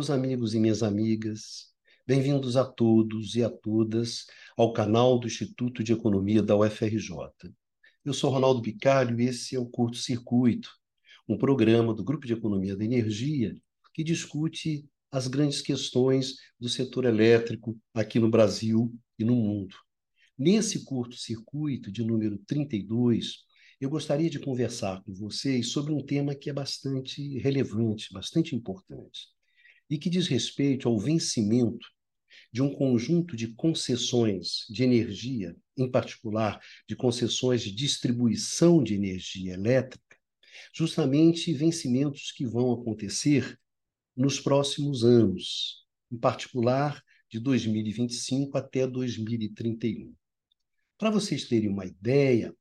Meus amigos e minhas amigas, bem-vindos a todos e a todas ao canal do Instituto de Economia da UFRJ. Eu sou Ronaldo Bicalho e esse é o Curto Circuito, um programa do Grupo de Economia da Energia que discute as grandes questões do setor elétrico aqui no Brasil e no mundo. Nesse curto circuito de número 32, eu gostaria de conversar com vocês sobre um tema que é bastante relevante, bastante importante, e que diz respeito ao vencimento de um conjunto de concessões de energia, em particular de concessões de distribuição de energia elétrica, justamente vencimentos que vão acontecer nos próximos anos, em particular de 2025 até 2031. Para vocês terem uma ideia,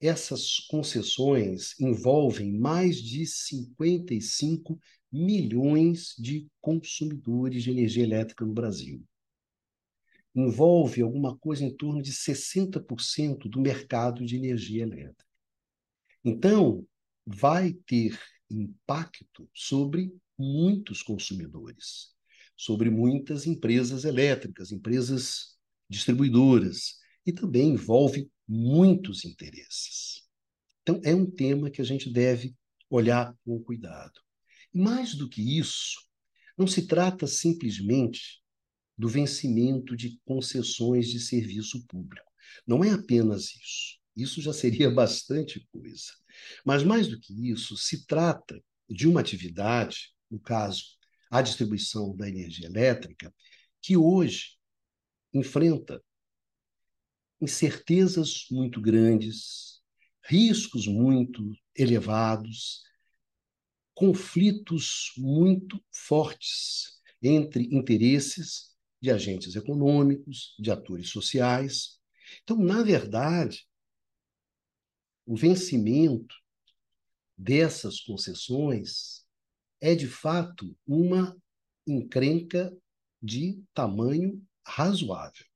essas concessões envolvem mais de 55 milhões de consumidores de energia elétrica no Brasil. Envolve alguma coisa em torno de 60% do mercado de energia elétrica. Então, vai ter impacto sobre muitos consumidores, sobre muitas empresas elétricas, empresas distribuidoras, e também envolve muitos interesses. Então, é um tema que a gente deve olhar com cuidado. Mais do que isso, não se trata simplesmente do vencimento de concessões de serviço público. Não é apenas isso. Isso já seria bastante coisa. Mas, mais do que isso, se trata de uma atividade, no caso, a distribuição da energia elétrica, que hoje enfrenta incertezas muito grandes, riscos muito elevados, conflitos muito fortes entre interesses de agentes econômicos, de atores sociais. Então, na verdade, o vencimento dessas concessões é, de fato, uma encrenca de tamanho razoável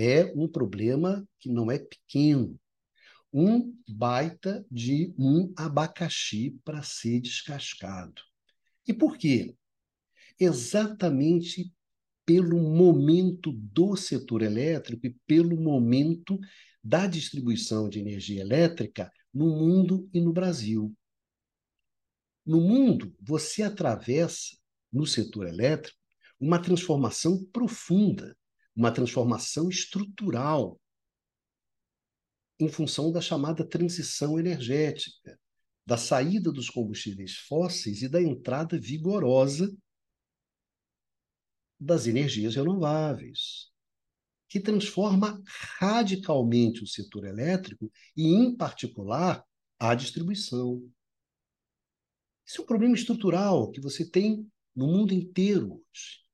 é um problema que não é pequeno. Um baita de um abacaxi para ser descascado. E por quê? Exatamente pelo momento do setor elétrico e pelo momento da distribuição de energia elétrica no mundo e no Brasil. No mundo, você atravessa, no setor elétrico, uma transformação profunda uma transformação estrutural em função da chamada transição energética, da saída dos combustíveis fósseis e da entrada vigorosa das energias renováveis, que transforma radicalmente o setor elétrico e, em particular, a distribuição. Esse é um problema estrutural que você tem no mundo inteiro hoje.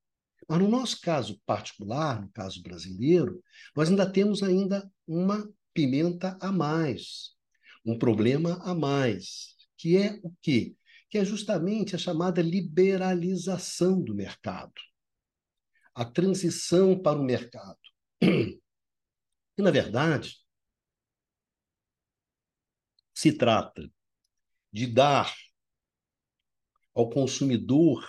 Mas no nosso caso particular, no caso brasileiro, nós ainda temos ainda uma pimenta a mais, um problema a mais, que é o quê? Que é justamente a chamada liberalização do mercado, a transição para o mercado. E, na verdade, se trata de dar ao consumidor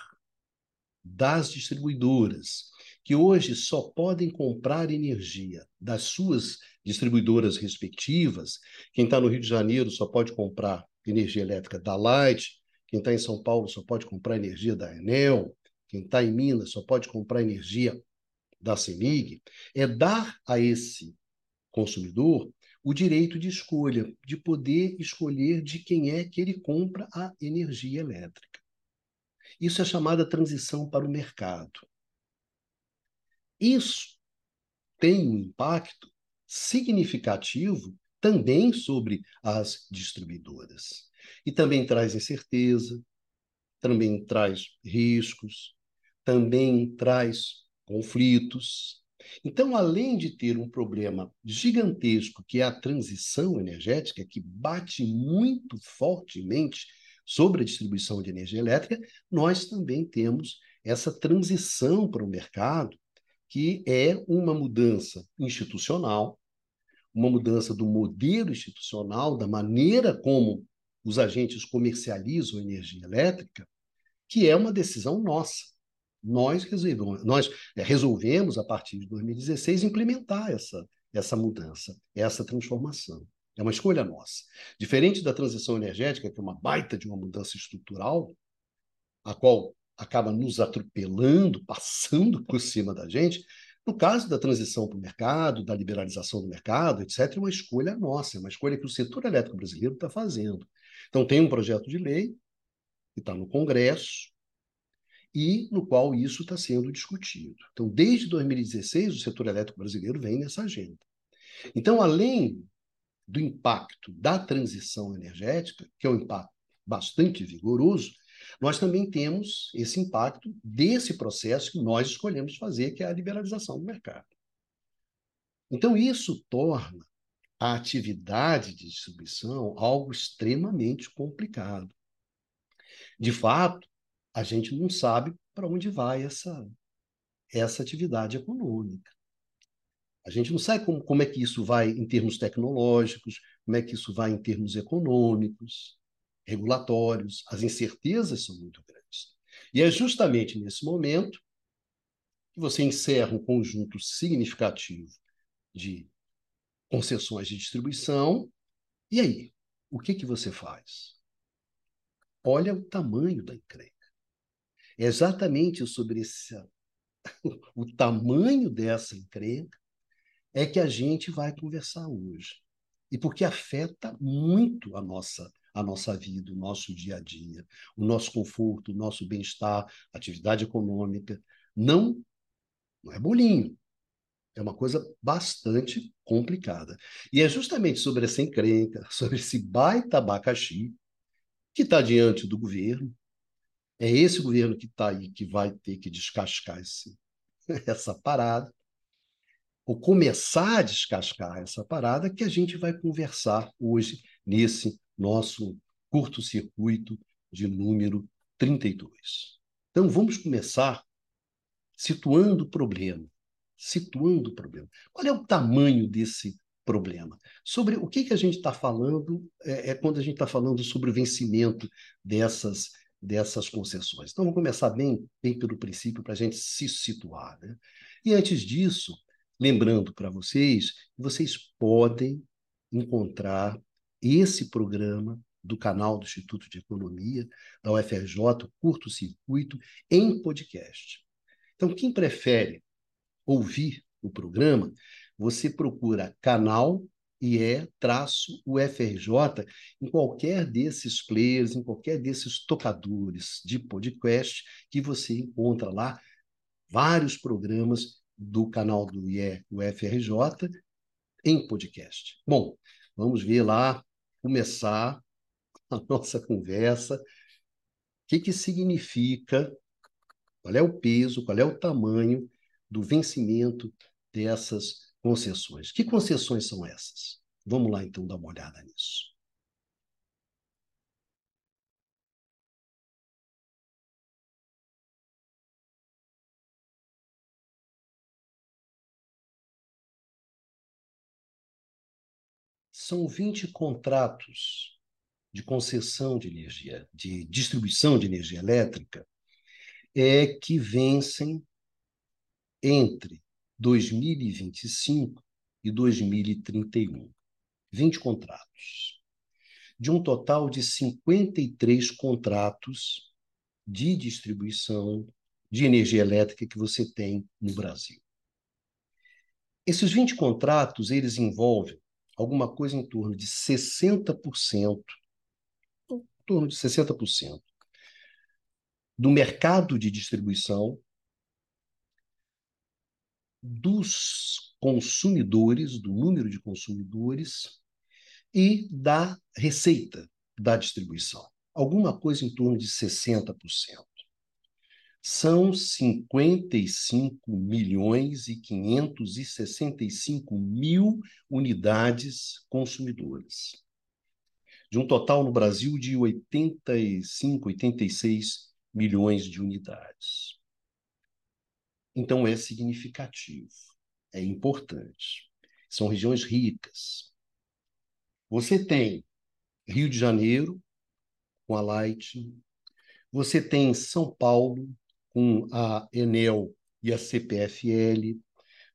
das distribuidoras, que hoje só podem comprar energia das suas distribuidoras respectivas. Quem está no Rio de Janeiro só pode comprar energia elétrica da Light, quem está em São Paulo só pode comprar energia da Enel, quem está em Minas só pode comprar energia da CEMIG, é dar a esse consumidor o direito de escolha, de poder escolher de quem é que ele compra a energia elétrica. Isso é chamada transição para o mercado. Isso tem um impacto significativo também sobre as distribuidoras. E também traz incerteza, também traz riscos, também traz conflitos. Então, além de ter um problema gigantesco, que é a transição energética, que bate muito fortemente sobre a distribuição de energia elétrica, nós também temos essa transição para o mercado, que é uma mudança institucional, uma mudança do modelo institucional, da maneira como os agentes comercializam energia elétrica, que é uma decisão nossa. Nós resolvemos, nós é, resolvemos, a partir de 2016, implementar essa, essa mudança, essa transformação. É uma escolha nossa. Diferente da transição energética, que é uma baita de uma mudança estrutural, a qual acaba nos atropelando, passando por cima da gente, no caso da transição para o mercado, da liberalização do mercado, etc., é uma escolha nossa, é uma escolha que o setor elétrico brasileiro está fazendo. Então, tem um projeto de lei que está no Congresso e no qual isso está sendo discutido. Então, desde 2016, o setor elétrico brasileiro vem nessa agenda. Então, além do impacto da transição energética, que é um impacto bastante vigoroso, nós também temos esse impacto desse processo que nós escolhemos fazer, que é a liberalização do mercado. Então, isso torna a atividade de distribuição algo extremamente complicado. De fato, a gente não sabe para onde vai essa, essa atividade econômica. A gente não sabe como, como é que isso vai em termos tecnológicos, como é que isso vai em termos econômicos regulatórios, as incertezas são muito grandes. E é justamente nesse momento que você encerra um conjunto significativo de concessões de distribuição. E aí, o que, que você faz? Olha o tamanho da encrenca. É exatamente sobre esse, o tamanho dessa encrenca é que a gente vai conversar hoje. E porque afeta muito a nossa a nossa vida, o nosso dia a dia, o nosso conforto, o nosso bem-estar, atividade econômica. Não, não é bolinho. É uma coisa bastante complicada. E é justamente sobre essa encrenca, sobre esse baita abacaxi, que está diante do governo. É esse governo que está aí que vai ter que descascar esse, essa parada, ou começar a descascar essa parada, que a gente vai conversar hoje nesse nosso curto-circuito de número 32. Então, vamos começar situando o problema. Situando o problema. Qual é o tamanho desse problema? Sobre o que, que a gente está falando é, é, quando a gente está falando sobre o vencimento dessas, dessas concessões. Então, vamos começar bem, bem pelo princípio para a gente se situar. Né? E antes disso, lembrando para vocês, vocês podem encontrar esse programa do canal do Instituto de Economia da UFRJ, Curto Circuito, em podcast. Então, quem prefere ouvir o programa, você procura canal IE traço UFRJ em qualquer desses players, em qualquer desses tocadores de podcast que você encontra lá vários programas do canal do IE em podcast. Bom, vamos ver lá começar a nossa conversa. O que, que significa, qual é o peso, qual é o tamanho do vencimento dessas concessões? Que concessões são essas? Vamos lá, então, dar uma olhada nisso. São 20 contratos de concessão de energia, de distribuição de energia elétrica, é que vencem entre 2025 e 2031. 20 contratos. De um total de 53 contratos de distribuição de energia elétrica que você tem no Brasil. Esses 20 contratos, eles envolvem alguma coisa em torno de 60% torno de 60%. Do mercado de distribuição, dos consumidores, do número de consumidores e da receita da distribuição. Alguma coisa em torno de 60%. São 55 milhões e 565 mil unidades consumidoras de um total no Brasil de 85, 86 milhões de unidades. Então é significativo, é importante. São regiões ricas. Você tem Rio de Janeiro, com a Light, Você tem São Paulo, com a Enel e a CPFL.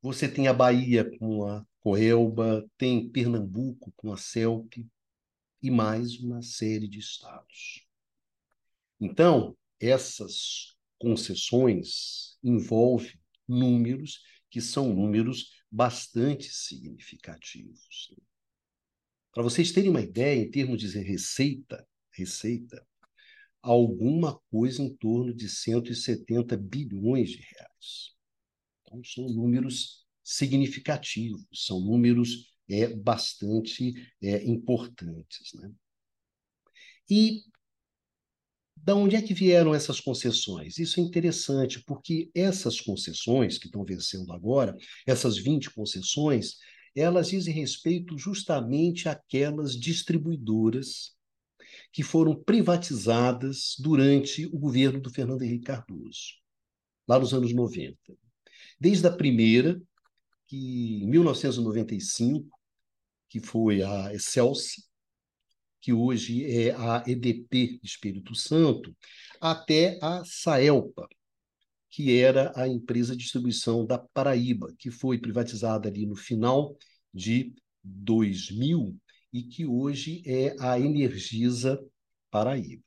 Você tem a Bahia com a Coelba, tem Pernambuco com a CELP e mais uma série de estados. Então, essas concessões envolvem números que são números bastante significativos. Para vocês terem uma ideia, em termos de receita, receita, alguma coisa em torno de 170 bilhões de reais. Então, são números significativos, são números é, bastante é, importantes. Né? E da onde é que vieram essas concessões? Isso é interessante, porque essas concessões que estão vencendo agora, essas 20 concessões, elas dizem respeito justamente àquelas distribuidoras que foram privatizadas durante o governo do Fernando Henrique Cardoso, lá nos anos 90. Desde a primeira, que em 1995, que foi a Excelsi, que hoje é a EDP Espírito Santo, até a Saelpa, que era a empresa de distribuição da Paraíba, que foi privatizada ali no final de 2000 e que hoje é a Energisa Paraíba.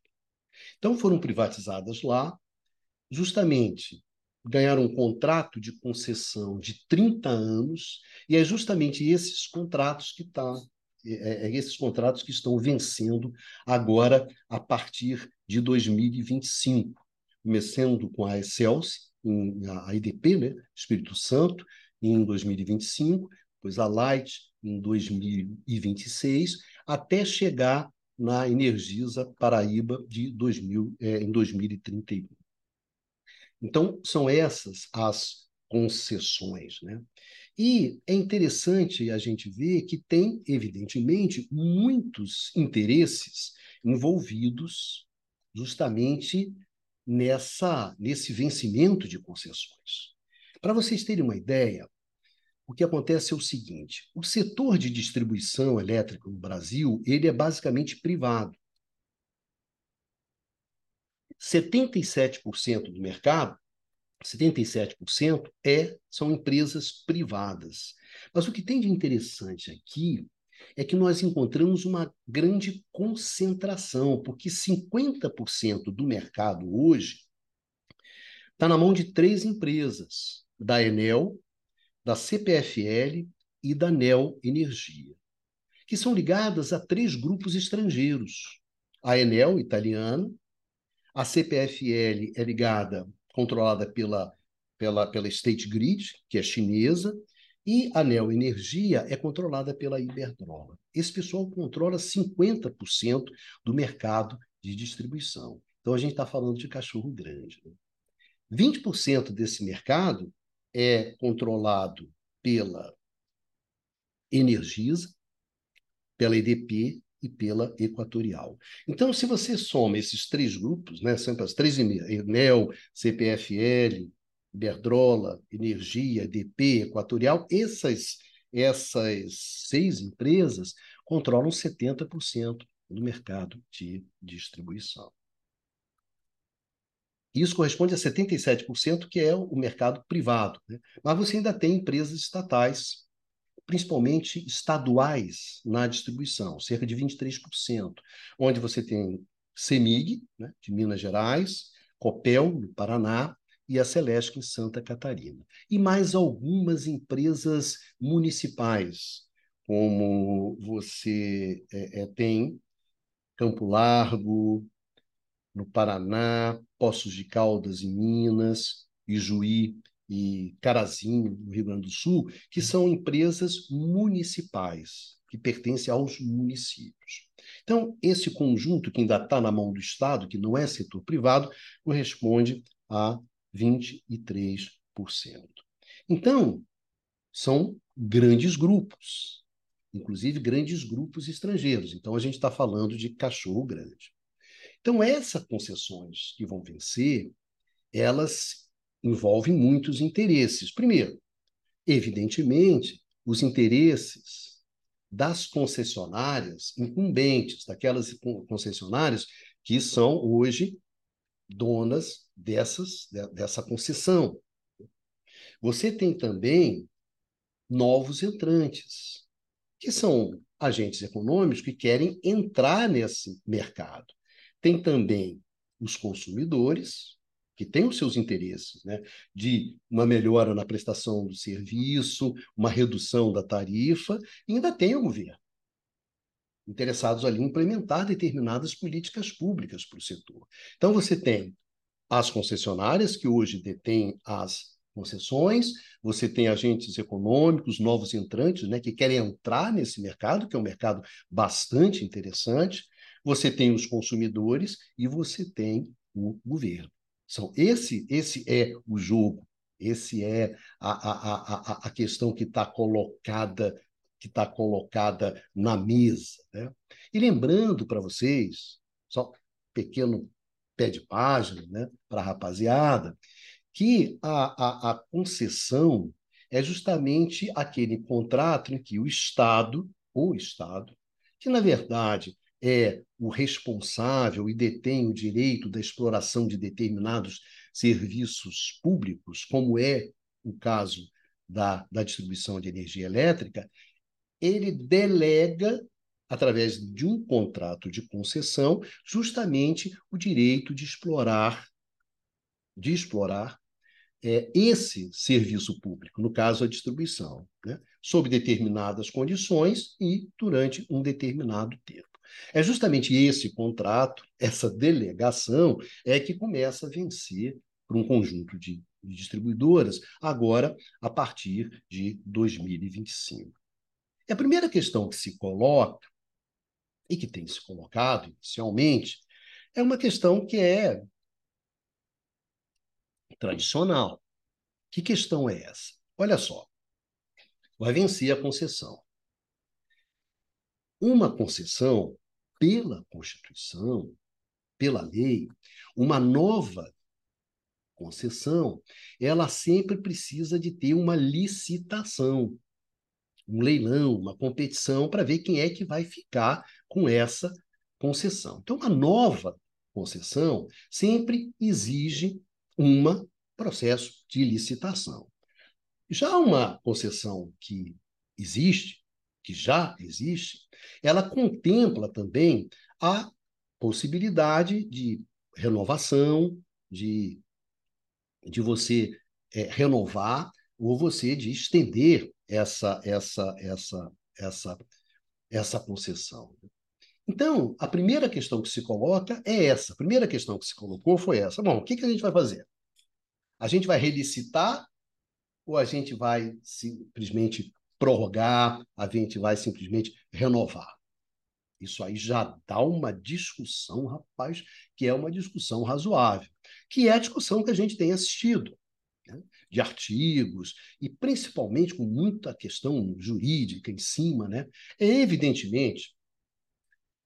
Então foram privatizadas lá, justamente ganharam um contrato de concessão de 30 anos, e é justamente esses contratos que tá, é, é esses contratos que estão vencendo agora a partir de 2025, começando com a Excelsi, a IDP, né, Espírito Santo, em 2025, depois a Light em 2026, até chegar na Energisa Paraíba de 2000, é, em 2031. Então, são essas as concessões. Né? E é interessante a gente ver que tem, evidentemente, muitos interesses envolvidos justamente nessa nesse vencimento de concessões. Para vocês terem uma ideia, o que acontece é o seguinte: o setor de distribuição elétrica no Brasil ele é basicamente privado. 77% do mercado, 77% é, são empresas privadas. Mas o que tem de interessante aqui é que nós encontramos uma grande concentração, porque 50% do mercado hoje está na mão de três empresas: da Enel, da CPFL e da Neo Energia, que são ligadas a três grupos estrangeiros. A Enel, italiana, a CPFL é ligada, controlada pela, pela, pela State Grid, que é chinesa, e a Neo Energia é controlada pela Iberdrola. Esse pessoal controla 50% do mercado de distribuição. Então a gente está falando de cachorro grande. Né? 20% desse mercado é controlado pela Energisa, pela EDP e pela Equatorial. Então, se você soma esses três grupos, né, sempre as três Enel, CPFL, Iberdrola, Energia, EDP, Equatorial, essas, essas seis empresas controlam 70% do mercado de distribuição. Isso corresponde a 77%, que é o mercado privado. Né? Mas você ainda tem empresas estatais, principalmente estaduais, na distribuição, cerca de 23%, onde você tem CEMIG, né, de Minas Gerais, Copel, no Paraná, e a Celesc, em Santa Catarina. E mais algumas empresas municipais, como você é, é, tem Campo Largo, no Paraná, Poços de Caldas, em Minas, Ijuí e Carazinho, no Rio Grande do Sul, que são empresas municipais, que pertencem aos municípios. Então, esse conjunto, que ainda está na mão do Estado, que não é setor privado, corresponde a 23%. Então, são grandes grupos, inclusive grandes grupos estrangeiros. Então, a gente está falando de cachorro grande. Então, essas concessões que vão vencer, elas envolvem muitos interesses. Primeiro, evidentemente, os interesses das concessionárias incumbentes, daquelas concessionárias que são hoje donas dessas dessa concessão. Você tem também novos entrantes, que são agentes econômicos que querem entrar nesse mercado. Tem também os consumidores, que têm os seus interesses, né? de uma melhora na prestação do serviço, uma redução da tarifa, e ainda tem o governo, interessados ali em implementar determinadas políticas públicas para o setor. Então, você tem as concessionárias, que hoje detêm as concessões, você tem agentes econômicos, novos entrantes, né, que querem entrar nesse mercado, que é um mercado bastante interessante, você tem os consumidores e você tem o governo. São esse, esse é o jogo, esse é a, a, a, a questão que está colocada que está colocada na mesa. Né? E lembrando para vocês, só um pequeno pé de página né, para a rapaziada, que a, a, a concessão é justamente aquele contrato em que o Estado, o Estado, que na verdade é o responsável e detém o direito da exploração de determinados serviços públicos, como é o caso da, da distribuição de energia elétrica, ele delega, através de um contrato de concessão, justamente o direito de explorar, de explorar é, esse serviço público, no caso a distribuição, né? sob determinadas condições e durante um determinado tempo. É justamente esse contrato, essa delegação, é que começa a vencer para um conjunto de distribuidoras, agora a partir de 2025. E a primeira questão que se coloca, e que tem se colocado inicialmente, é uma questão que é tradicional. Que questão é essa? Olha só, vai vencer a concessão. Uma concessão pela Constituição, pela lei, uma nova concessão, ela sempre precisa de ter uma licitação, um leilão, uma competição para ver quem é que vai ficar com essa concessão. Então, a nova concessão sempre exige um processo de licitação. Já uma concessão que existe, que já existe, ela contempla também a possibilidade de renovação, de, de você é, renovar ou você de estender essa essa essa essa essa concessão. Então, a primeira questão que se coloca é essa. A primeira questão que se colocou foi essa. Bom, o que, que a gente vai fazer? A gente vai relicitar ou a gente vai simplesmente prorrogar, a gente vai simplesmente renovar. Isso aí já dá uma discussão, rapaz, que é uma discussão razoável, que é a discussão que a gente tem assistido, né? de artigos, e principalmente com muita questão jurídica em cima, né? É evidentemente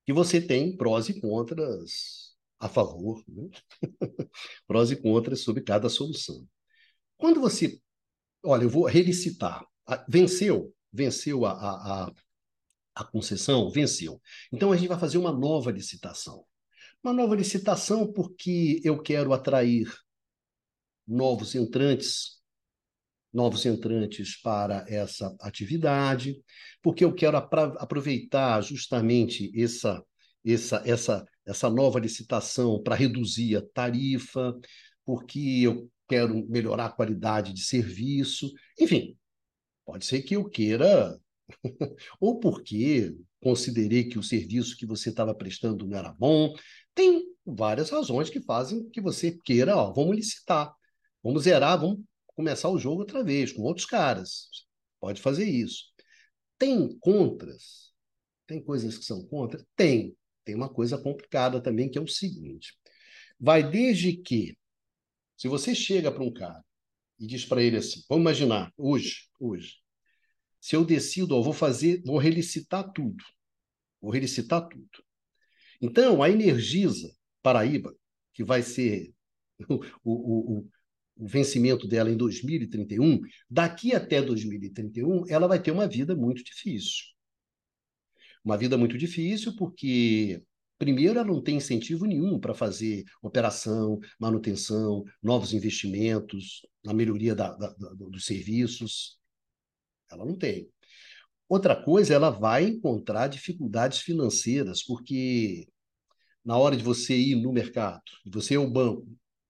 que você tem prós e contras a favor, né? prós e contras sobre cada solução. Quando você, olha, eu vou relicitar, venceu, venceu a, a, a concessão, venceu. Então a gente vai fazer uma nova licitação. Uma nova licitação porque eu quero atrair novos entrantes, novos entrantes para essa atividade, porque eu quero aproveitar justamente essa essa essa essa nova licitação para reduzir a tarifa, porque eu quero melhorar a qualidade de serviço, enfim, Pode ser que eu queira, ou porque considerei que o serviço que você estava prestando não era bom. Tem várias razões que fazem que você queira, ó, vamos licitar, vamos zerar, vamos começar o jogo outra vez, com outros caras. Pode fazer isso. Tem contras? Tem coisas que são contra? Tem. Tem uma coisa complicada também, que é o seguinte: vai desde que, se você chega para um cara e diz para ele assim: vamos imaginar, hoje, hoje, se eu decido, ó, vou fazer, vou relicitar tudo, vou relicitar tudo. Então, a Energisa Paraíba, que vai ser o, o, o, o vencimento dela em 2031, daqui até 2031, ela vai ter uma vida muito difícil. Uma vida muito difícil porque Primeiro, ela não tem incentivo nenhum para fazer operação, manutenção, novos investimentos, na melhoria da, da, da, dos serviços. Ela não tem. Outra coisa, ela vai encontrar dificuldades financeiras, porque na hora de você ir no mercado, de você ir ao banco,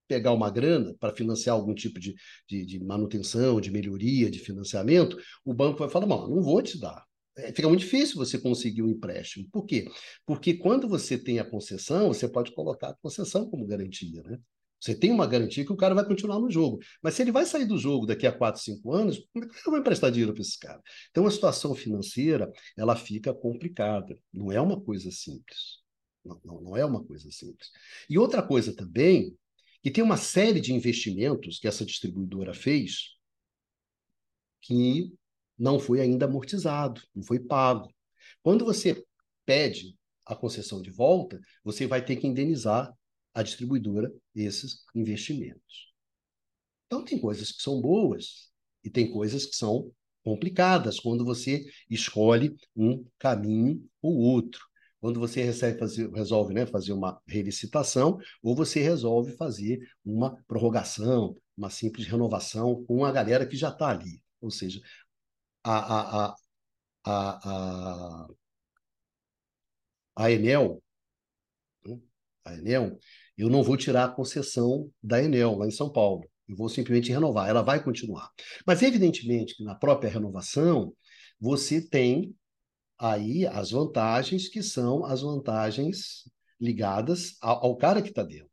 pegar uma grana para financiar algum tipo de, de, de, manutenção, de melhoria, de financiamento, o banco vai falar: não, não vou te dar. É, fica muito difícil você conseguir um empréstimo. Por quê? Porque quando você tem a concessão, você pode colocar a concessão como garantia, né? Você tem uma garantia que o cara vai continuar no jogo. Mas se ele vai sair do jogo daqui a 4, 5 anos, como é que eu vou emprestar dinheiro para esse cara? Então, a situação financeira, ela fica complicada. Não é uma coisa simples. Não, não, não é uma coisa simples. E outra coisa também, que tem uma série de investimentos que essa distribuidora fez que não foi ainda amortizado, não foi pago. Quando você pede a concessão de volta, você vai ter que indenizar a distribuidora esses investimentos. Então, tem coisas que são boas e tem coisas que são complicadas quando você escolhe um caminho ou outro. Quando você recebe fazer, resolve né, fazer uma relicitação ou você resolve fazer uma prorrogação, uma simples renovação com a galera que já está ali. Ou seja, a, a, a, a, a, Enel, né, a Enel, eu não vou tirar a concessão da Enel lá em São Paulo. Eu vou simplesmente renovar. Ela vai continuar. Mas, evidentemente, que na própria renovação, você tem aí as vantagens que são as vantagens ligadas ao, ao cara que está dentro.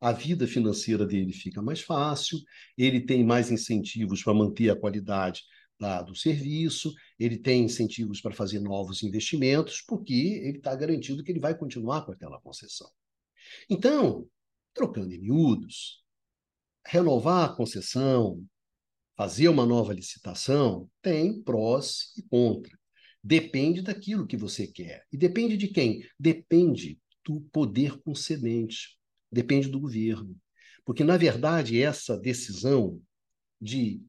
A vida financeira dele fica mais fácil, ele tem mais incentivos para manter a qualidade da, do serviço, ele tem incentivos para fazer novos investimentos, porque ele está garantido que ele vai continuar com aquela concessão. Então, trocando em miúdos, renovar a concessão, fazer uma nova licitação, tem prós e contras. Depende daquilo que você quer. E depende de quem? Depende do poder concedente. Depende do governo. Porque, na verdade, essa decisão de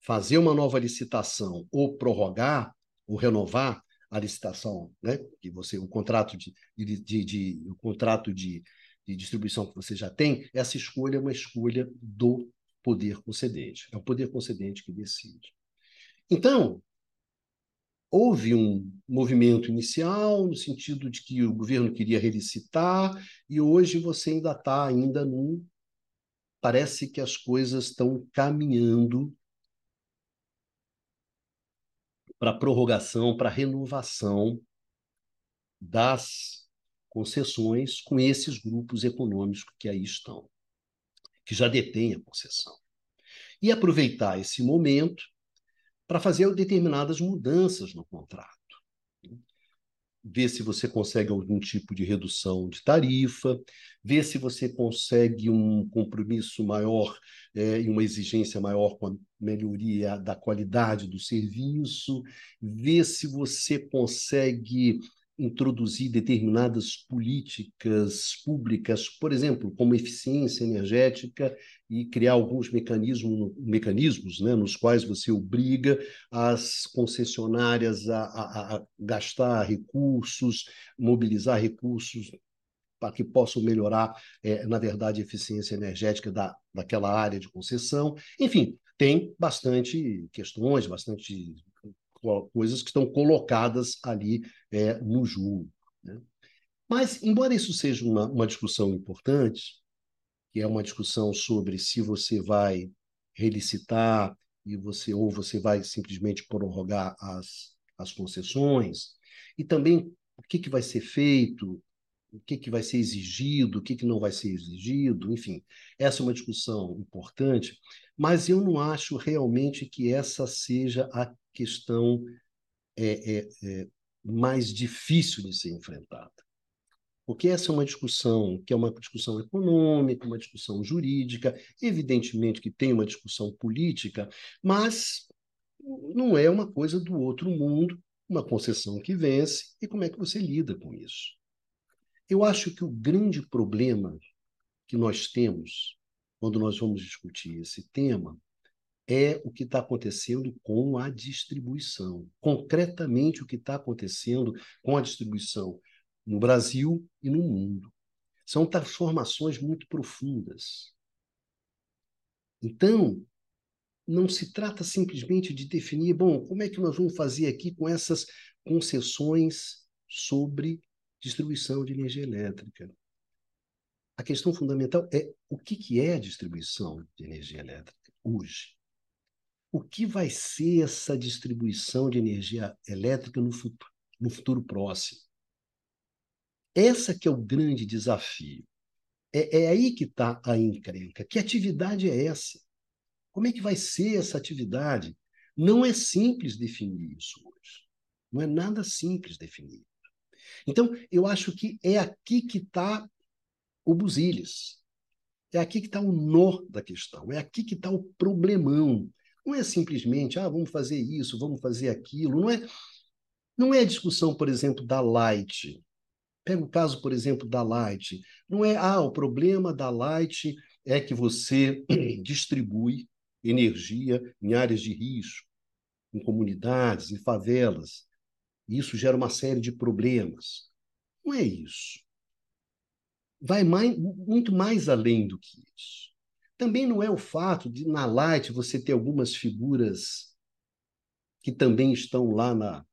fazer uma nova licitação ou prorrogar ou renovar a licitação, né? Que você o contrato de, de, de, de o contrato de, de distribuição que você já tem, essa escolha é uma escolha do poder concedente. É o poder concedente que decide. Então, houve um movimento inicial no sentido de que o governo queria relicitar e hoje você ainda está ainda num parece que as coisas estão caminhando para prorrogação, para renovação das concessões com esses grupos econômicos que aí estão, que já detêm a concessão. E aproveitar esse momento para fazer determinadas mudanças no contrato ver se você consegue algum tipo de redução de tarifa, ver se você consegue um compromisso maior é, e uma exigência maior com a melhoria da qualidade do serviço, ver se você consegue introduzir determinadas políticas públicas, por exemplo, como eficiência energética, e criar alguns mecanismos, mecanismos né, nos quais você obriga as concessionárias a, a, a gastar recursos, mobilizar recursos para que possam melhorar, é, na verdade, a eficiência energética da, daquela área de concessão. Enfim, tem bastante questões, bastante coisas que estão colocadas ali é, no jogo. Né? Mas, embora isso seja uma, uma discussão importante, que é uma discussão sobre se você vai relicitar e você ou você vai simplesmente prorrogar as, as concessões, e também o que, que vai ser feito, o que, que vai ser exigido, o que, que não vai ser exigido, enfim, essa é uma discussão importante, mas eu não acho realmente que essa seja a questão é, é, é, mais difícil de ser enfrentada. Porque essa é uma discussão que é uma discussão econômica, uma discussão jurídica, evidentemente que tem uma discussão política, mas não é uma coisa do outro mundo, uma concessão que vence, e como é que você lida com isso? Eu acho que o grande problema que nós temos quando nós vamos discutir esse tema é o que está acontecendo com a distribuição. Concretamente, o que está acontecendo com a distribuição no Brasil e no mundo. São transformações muito profundas. Então, não se trata simplesmente de definir, bom, como é que nós vamos fazer aqui com essas concessões sobre distribuição de energia elétrica. A questão fundamental é o que, que é distribuição de energia elétrica hoje. O que vai ser essa distribuição de energia elétrica no futuro, no futuro próximo? Essa que é o grande desafio. É, é aí que está a encrenca. Que atividade é essa? Como é que vai ser essa atividade? Não é simples definir isso hoje. Não é nada simples definir. Então, eu acho que é aqui que está o busilis. É aqui que está o nó da questão. É aqui que está o problemão. Não é simplesmente, ah, vamos fazer isso, vamos fazer aquilo. Não é, não é a discussão, por exemplo, da Light. Pega o caso, por exemplo, da Light. Não é, ah, o problema da Light é que você distribui energia em áreas de risco, em comunidades, em favelas. Isso gera uma série de problemas. Não é isso. Vai mais, muito mais além do que isso. Também não é o fato de, na Light, você ter algumas figuras que também estão lá na,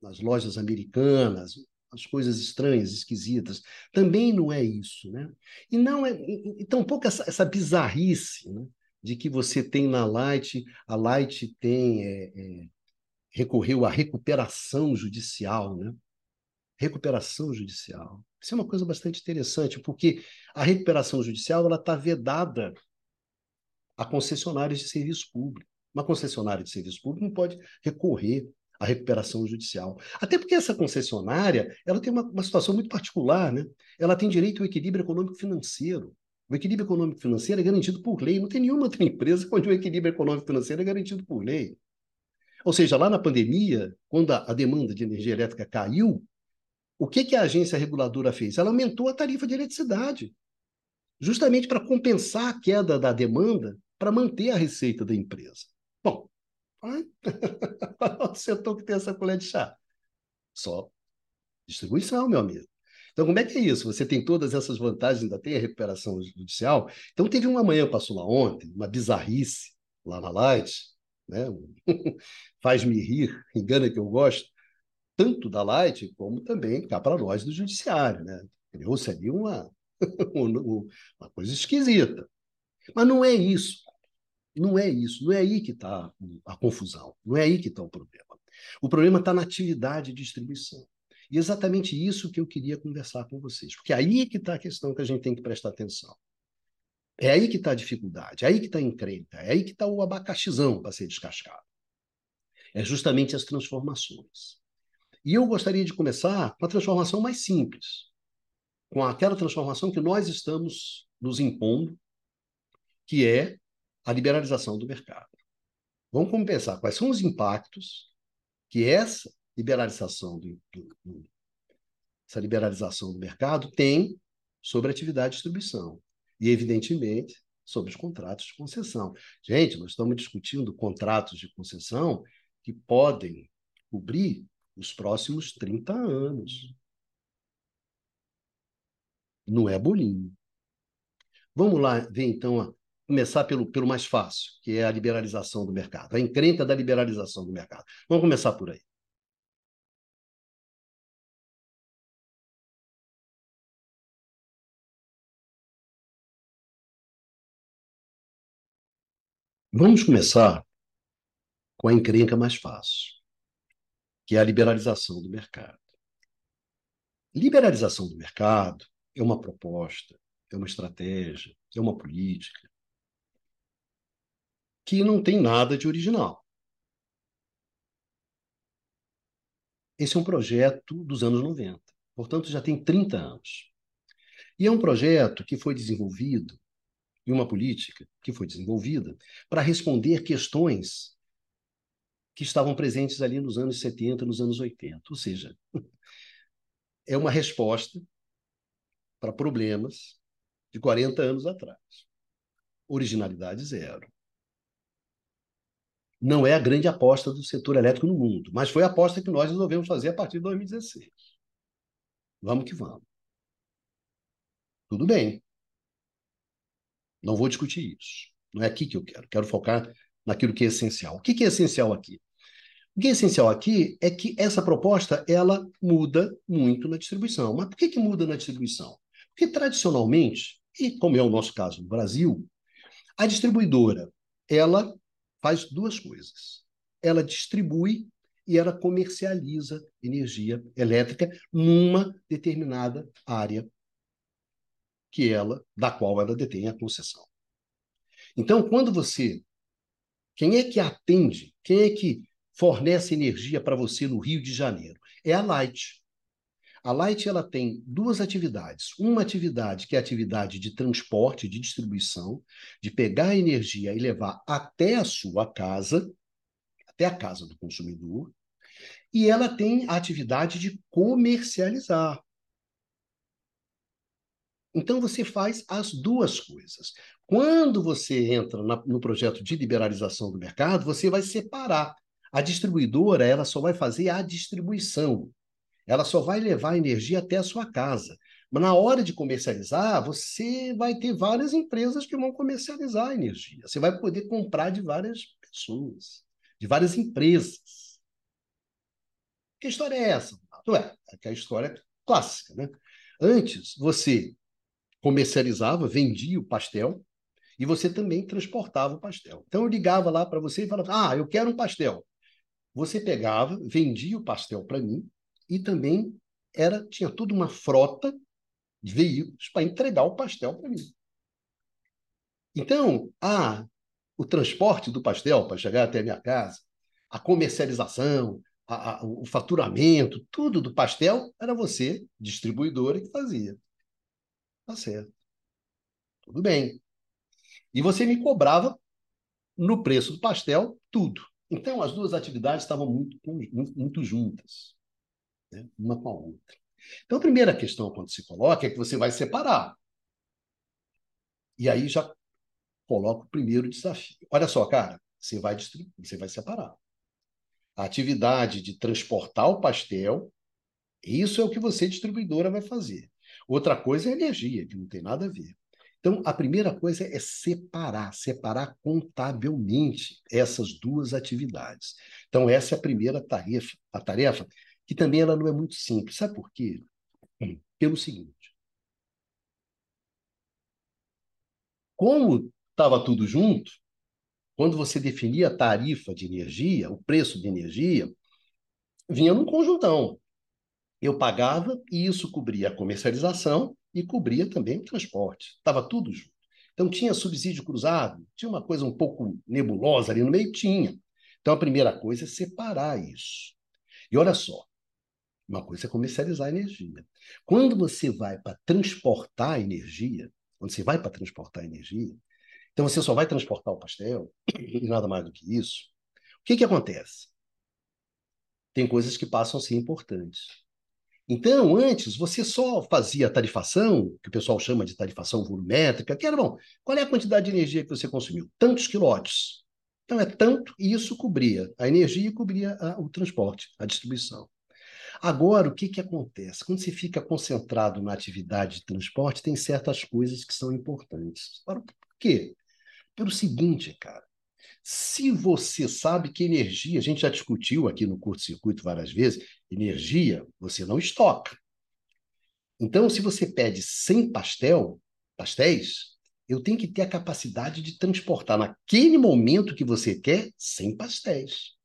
nas lojas americanas, as coisas estranhas, esquisitas. Também não é isso. Né? E não é, e, e tampouco essa, essa bizarrice né? de que você tem na Light, a Light tem é, é, recorreu à recuperação judicial, né? Recuperação judicial. Isso é uma coisa bastante interessante, porque a recuperação judicial ela está vedada a concessionários de serviço público. Uma concessionária de serviço público não pode recorrer à recuperação judicial. Até porque essa concessionária ela tem uma, uma situação muito particular, né? Ela tem direito ao equilíbrio econômico-financeiro. O equilíbrio econômico-financeiro é garantido por lei. Não tem nenhuma outra empresa onde o equilíbrio econômico-financeiro é garantido por lei. Ou seja, lá na pandemia, quando a, demanda de energia elétrica caiu, o que, que a agência reguladora fez? Ela aumentou a tarifa de eletricidade, justamente para compensar a queda da demanda, para manter a receita da empresa. Bom, o setor que tem essa colher de chá? Só distribuição, meu amigo. Então, como é que é isso? Você tem todas essas vantagens, ainda tem a recuperação judicial. Então, teve uma manhã, passou lá ontem, uma bizarrice lá na Light, né? faz-me rir, engana que eu gosto, tanto da Light como também cá para nós do Judiciário. Né? Criou-se ali uma, uma coisa esquisita. Mas não é isso. Não é isso. Não é aí que está a confusão. Não é aí que está o problema. O problema está na atividade de distribuição. E exatamente isso que eu queria conversar com vocês, porque aí é que está a questão que a gente tem que prestar atenção. É aí que está a dificuldade, é aí que está a encrenca, é aí que está o abacaxizão para ser descascado. É justamente as transformações. E eu gostaria de começar com a transformação mais simples, com aquela transformação que nós estamos nos impondo, que é a liberalização do mercado. Vamos pensar quais são os impactos que essa liberalização do, do, do, essa liberalização do mercado tem sobre a atividade de distribuição e, evidentemente, sobre os contratos de concessão. Gente, nós estamos discutindo contratos de concessão que podem cobrir os próximos 30 anos. Não é bolinho. Vamos lá ver, então, a começar pelo, pelo mais fácil, que é a liberalização do mercado, a encrenca da liberalização do mercado. Vamos começar por aí. Vamos começar com a encrenca mais fácil, que é a liberalização do mercado. Liberalização do mercado é uma proposta, é uma estratégia, é uma política que não tem nada de original. Esse é um projeto dos anos 90, portanto já tem 30 anos. E é um projeto que foi desenvolvido e uma política que foi desenvolvida para responder questões que estavam presentes ali nos anos 70, nos anos 80. Ou seja, é uma resposta para problemas de 40 anos atrás. Originalidade zero. Não é a grande aposta do setor elétrico no mundo, mas foi a aposta que nós resolvemos fazer a partir de 2016. Vamos que vamos. Tudo bem. Não vou discutir isso. Não é aqui que eu quero. Quero focar naquilo que é essencial. O que é essencial aqui? O que é essencial aqui é que essa proposta ela muda muito na distribuição. Mas por que, que muda na distribuição? Porque tradicionalmente, e como é o nosso caso no Brasil, a distribuidora ela faz duas coisas. Ela distribui e ela comercializa energia elétrica numa determinada área que ela, da qual ela detém a concessão. Então, quando você quem é que atende? Quem é que fornece energia para você no Rio de Janeiro? É a Light. A Light ela tem duas atividades. Uma atividade que é a atividade de transporte, de distribuição, de pegar a energia e levar até a sua casa, até a casa do consumidor. E ela tem a atividade de comercializar. Então você faz as duas coisas. Quando você entra na, no projeto de liberalização do mercado, você vai separar. A distribuidora ela só vai fazer a distribuição. Ela só vai levar a energia até a sua casa. Mas na hora de comercializar, você vai ter várias empresas que vão comercializar a energia. Você vai poder comprar de várias pessoas, de várias empresas. Que história é essa? Ué, é a história clássica, né? Antes, você comercializava, vendia o pastel e você também transportava o pastel. Então eu ligava lá para você e falava: "Ah, eu quero um pastel". Você pegava, vendia o pastel para mim e também era tinha tudo uma frota de veículos para entregar o pastel para mim. Então, a o transporte do pastel para chegar até a minha casa, a comercialização, a, a, o faturamento, tudo do pastel era você, distribuidora, que fazia. Tá certo. Tudo bem. E você me cobrava no preço do pastel tudo. Então, as duas atividades estavam muito, muito, juntas, né? uma com a outra. Então, a primeira questão, quando se coloca, é que você vai separar. E aí já coloca o primeiro desafio. Olha só, cara, você vai você vai separar. A atividade de transportar o pastel, isso é o que você, distribuidora, vai fazer. Outra coisa é energia, que não tem nada a ver. Então, a primeira coisa é separar, separar contabilmente essas duas atividades. Então, essa é a primeira tarefa, a tarefa que também ela não é muito simples. Sabe por quê? Pelo seguinte. Como estava tudo junto, quando você definia a tarifa de energia, o preço de energia, vinha num conjuntão. Eu pagava e isso cobria a comercialização e cobria também o transporte. Estava tudo junto. Então tinha subsídio cruzado, tinha uma coisa um pouco nebulosa ali no meio, tinha. Então a primeira coisa é separar isso. E olha só, uma coisa é comercializar a energia. Quando você vai para transportar energia, quando você vai para transportar energia, então você só vai transportar o pastel e nada mais do que isso. O que, que acontece? Tem coisas que passam a ser importantes. Então, antes, você só fazia tarifação, que o pessoal chama de tarifação volumétrica, que era, bom, qual é a quantidade de energia que você consumiu? Tantos quilowatts. Então, é tanto, e isso cobria a energia e cobria a, o transporte, a distribuição. Agora, o que, que acontece? Quando você fica concentrado na atividade de transporte, tem certas coisas que são importantes. Por quê? Pelo seguinte, cara, se você sabe que energia, a gente já discutiu aqui no curto-circuito várias vezes, energia você não estoca. Então, se você pede 100 pastel, pastéis, eu tenho que ter a capacidade de transportar naquele momento que você quer 100 pastéis.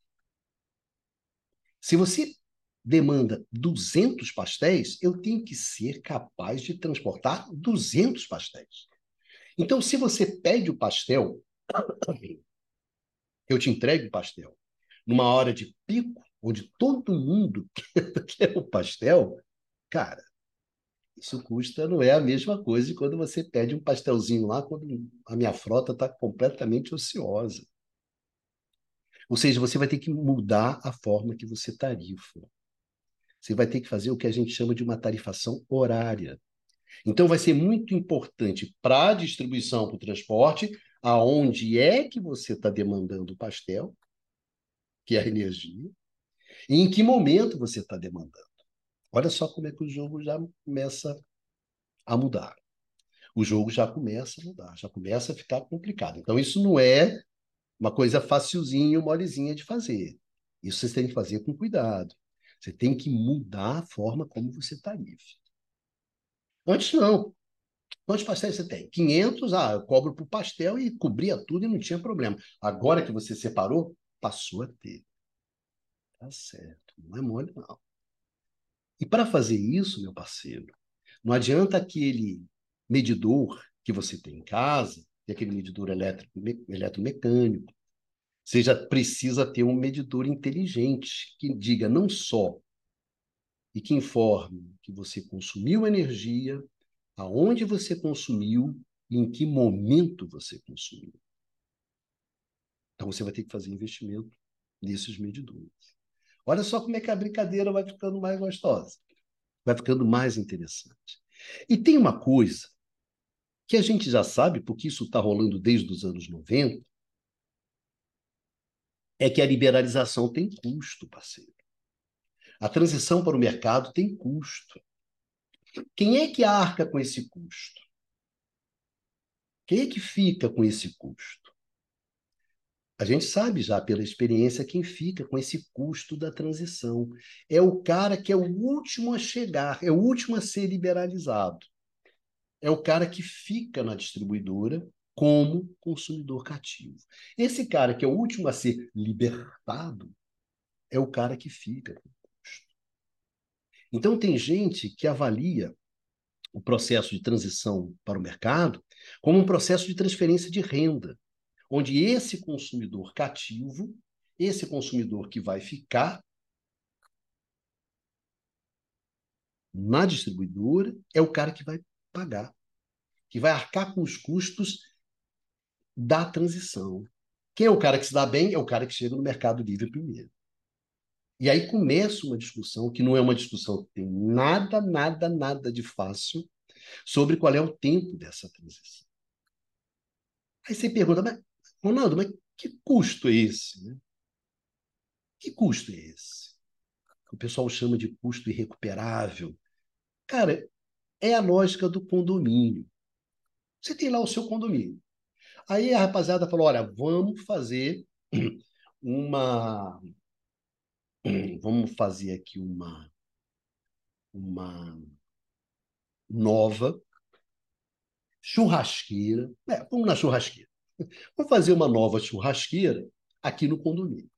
Se você demanda 200 pastéis, eu tenho que ser capaz de transportar 200 pastéis. Então, se você pede o pastel eu te entregue o pastel numa hora de pico, onde todo mundo quer o pastel, cara, isso custa, não é a mesma coisa de quando você pede um pastelzinho lá, quando a minha frota está completamente ociosa. Ou seja, você vai ter que mudar a forma que você tarifa. Você vai ter que fazer o que a gente chama de uma tarifação horária. Então, vai ser muito importante para a distribuição, para o transporte, aonde é que você está demandando o pastel, que é a energia, e em que momento você está demandando. Olha só como é que o jogo já começa a mudar. O jogo já começa a mudar, já começa a ficar complicado. Então, isso não é uma coisa facilzinha, molezinha de fazer. Isso você tem que fazer com cuidado. Você tem que mudar a forma como você está livre. Antes, não. Quantos pastéis você tem? 500, ah, eu cobro por pastel e cobria tudo e não tinha problema. Agora que você separou, passou a ter. Tá certo, não é mole, não. E para fazer isso, meu parceiro, não adianta aquele medidor que você tem em casa, e aquele medidor elétrico, eletromecânico, seja precisa ter um medidor inteligente que diga não só e que informe que você consumiu energia, aonde você consumiu e em que momento você consumiu. Então você vai ter que fazer investimento nesses medidores. Olha só como é que a brincadeira vai ficando mais gostosa, vai ficando mais interessante. E tem uma coisa que a gente já sabe, porque isso está rolando desde os anos 90, é que a liberalização tem custo, parceiro. A transição para o mercado tem custo. Quem é que arca com esse custo? Quem é que fica com esse custo? A gente sabe já pela experiência quem fica com esse custo da transição. É o cara que é o último a chegar, é o último a ser liberalizado. É o cara que fica na distribuidora como consumidor cativo. Esse cara que é o último a ser libertado é o cara que fica. Então tem gente que avalia o processo de transição para o mercado como um processo de transferência de renda onde esse consumidor cativo, esse consumidor que vai ficar na distribuidora, é o cara que vai pagar, que vai arcar com os custos da transição. Quem é o cara que se dá bem? É o cara que chega no mercado livre primeiro. E aí começa uma discussão que não é uma discussão que tem nada, nada, nada de fácil sobre qual é o tempo dessa transição. Aí você pergunta, mas Ronaldo, mas que custo é esse? Né? Que custo é esse? O pessoal chama de custo irrecuperável. Cara, é a lógica do condomínio. Você tem lá o seu condomínio. Aí a rapaziada falou: olha, vamos fazer uma. Vamos fazer aqui uma. Uma nova churrasqueira. É, vamos na churrasqueira. Vamos fazer uma nova churrasqueira aqui no condomínio.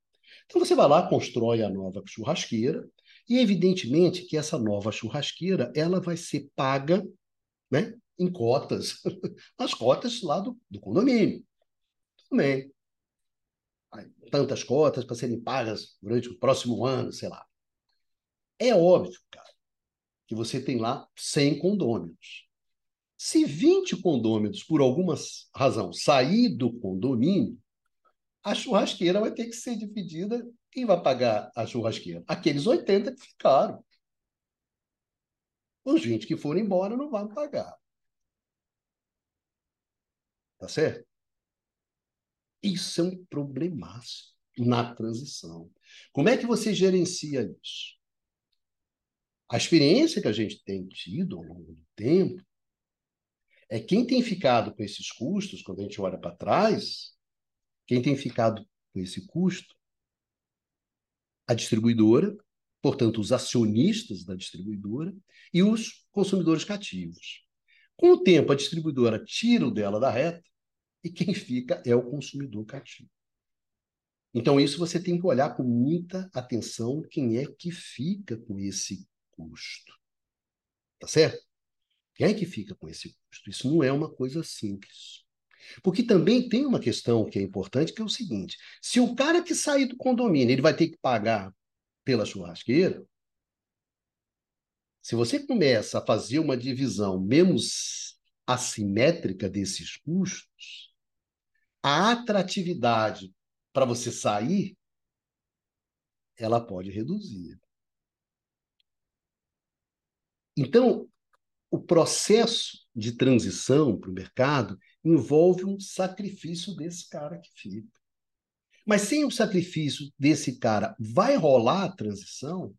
Então você vai lá, constrói a nova churrasqueira, e evidentemente que essa nova churrasqueira ela vai ser paga né, em cotas, as cotas lá do, do condomínio. Tudo bem. Tantas cotas para serem pagas durante o próximo ano, sei lá. É óbvio, cara, que você tem lá 100 condôminos. Se 20 condôminos, por alguma razão, sair do condomínio, a churrasqueira vai ter que ser dividida. Quem vai pagar a churrasqueira? Aqueles 80 que ficaram. Os 20 que foram embora não vão pagar. Tá certo? Isso é um problemaço na transição. Como é que você gerencia isso? A experiência que a gente tem tido ao longo do tempo é quem tem ficado com esses custos, quando a gente olha para trás, quem tem ficado com esse custo? A distribuidora, portanto, os acionistas da distribuidora e os consumidores cativos. Com o tempo, a distribuidora tira o dela da reta e quem fica é o consumidor cativo. Então, isso você tem que olhar com muita atenção quem é que fica com esse custo. Tá certo? Quem é que fica com esse custo? Isso não é uma coisa simples. Porque também tem uma questão que é importante, que é o seguinte: se o cara que sair do condomínio ele vai ter que pagar pela churrasqueira, se você começa a fazer uma divisão menos assimétrica desses custos, a atratividade para você sair ela pode reduzir. Então, o processo de transição para o mercado envolve um sacrifício desse cara que fica. Mas sem o sacrifício desse cara, vai rolar a transição?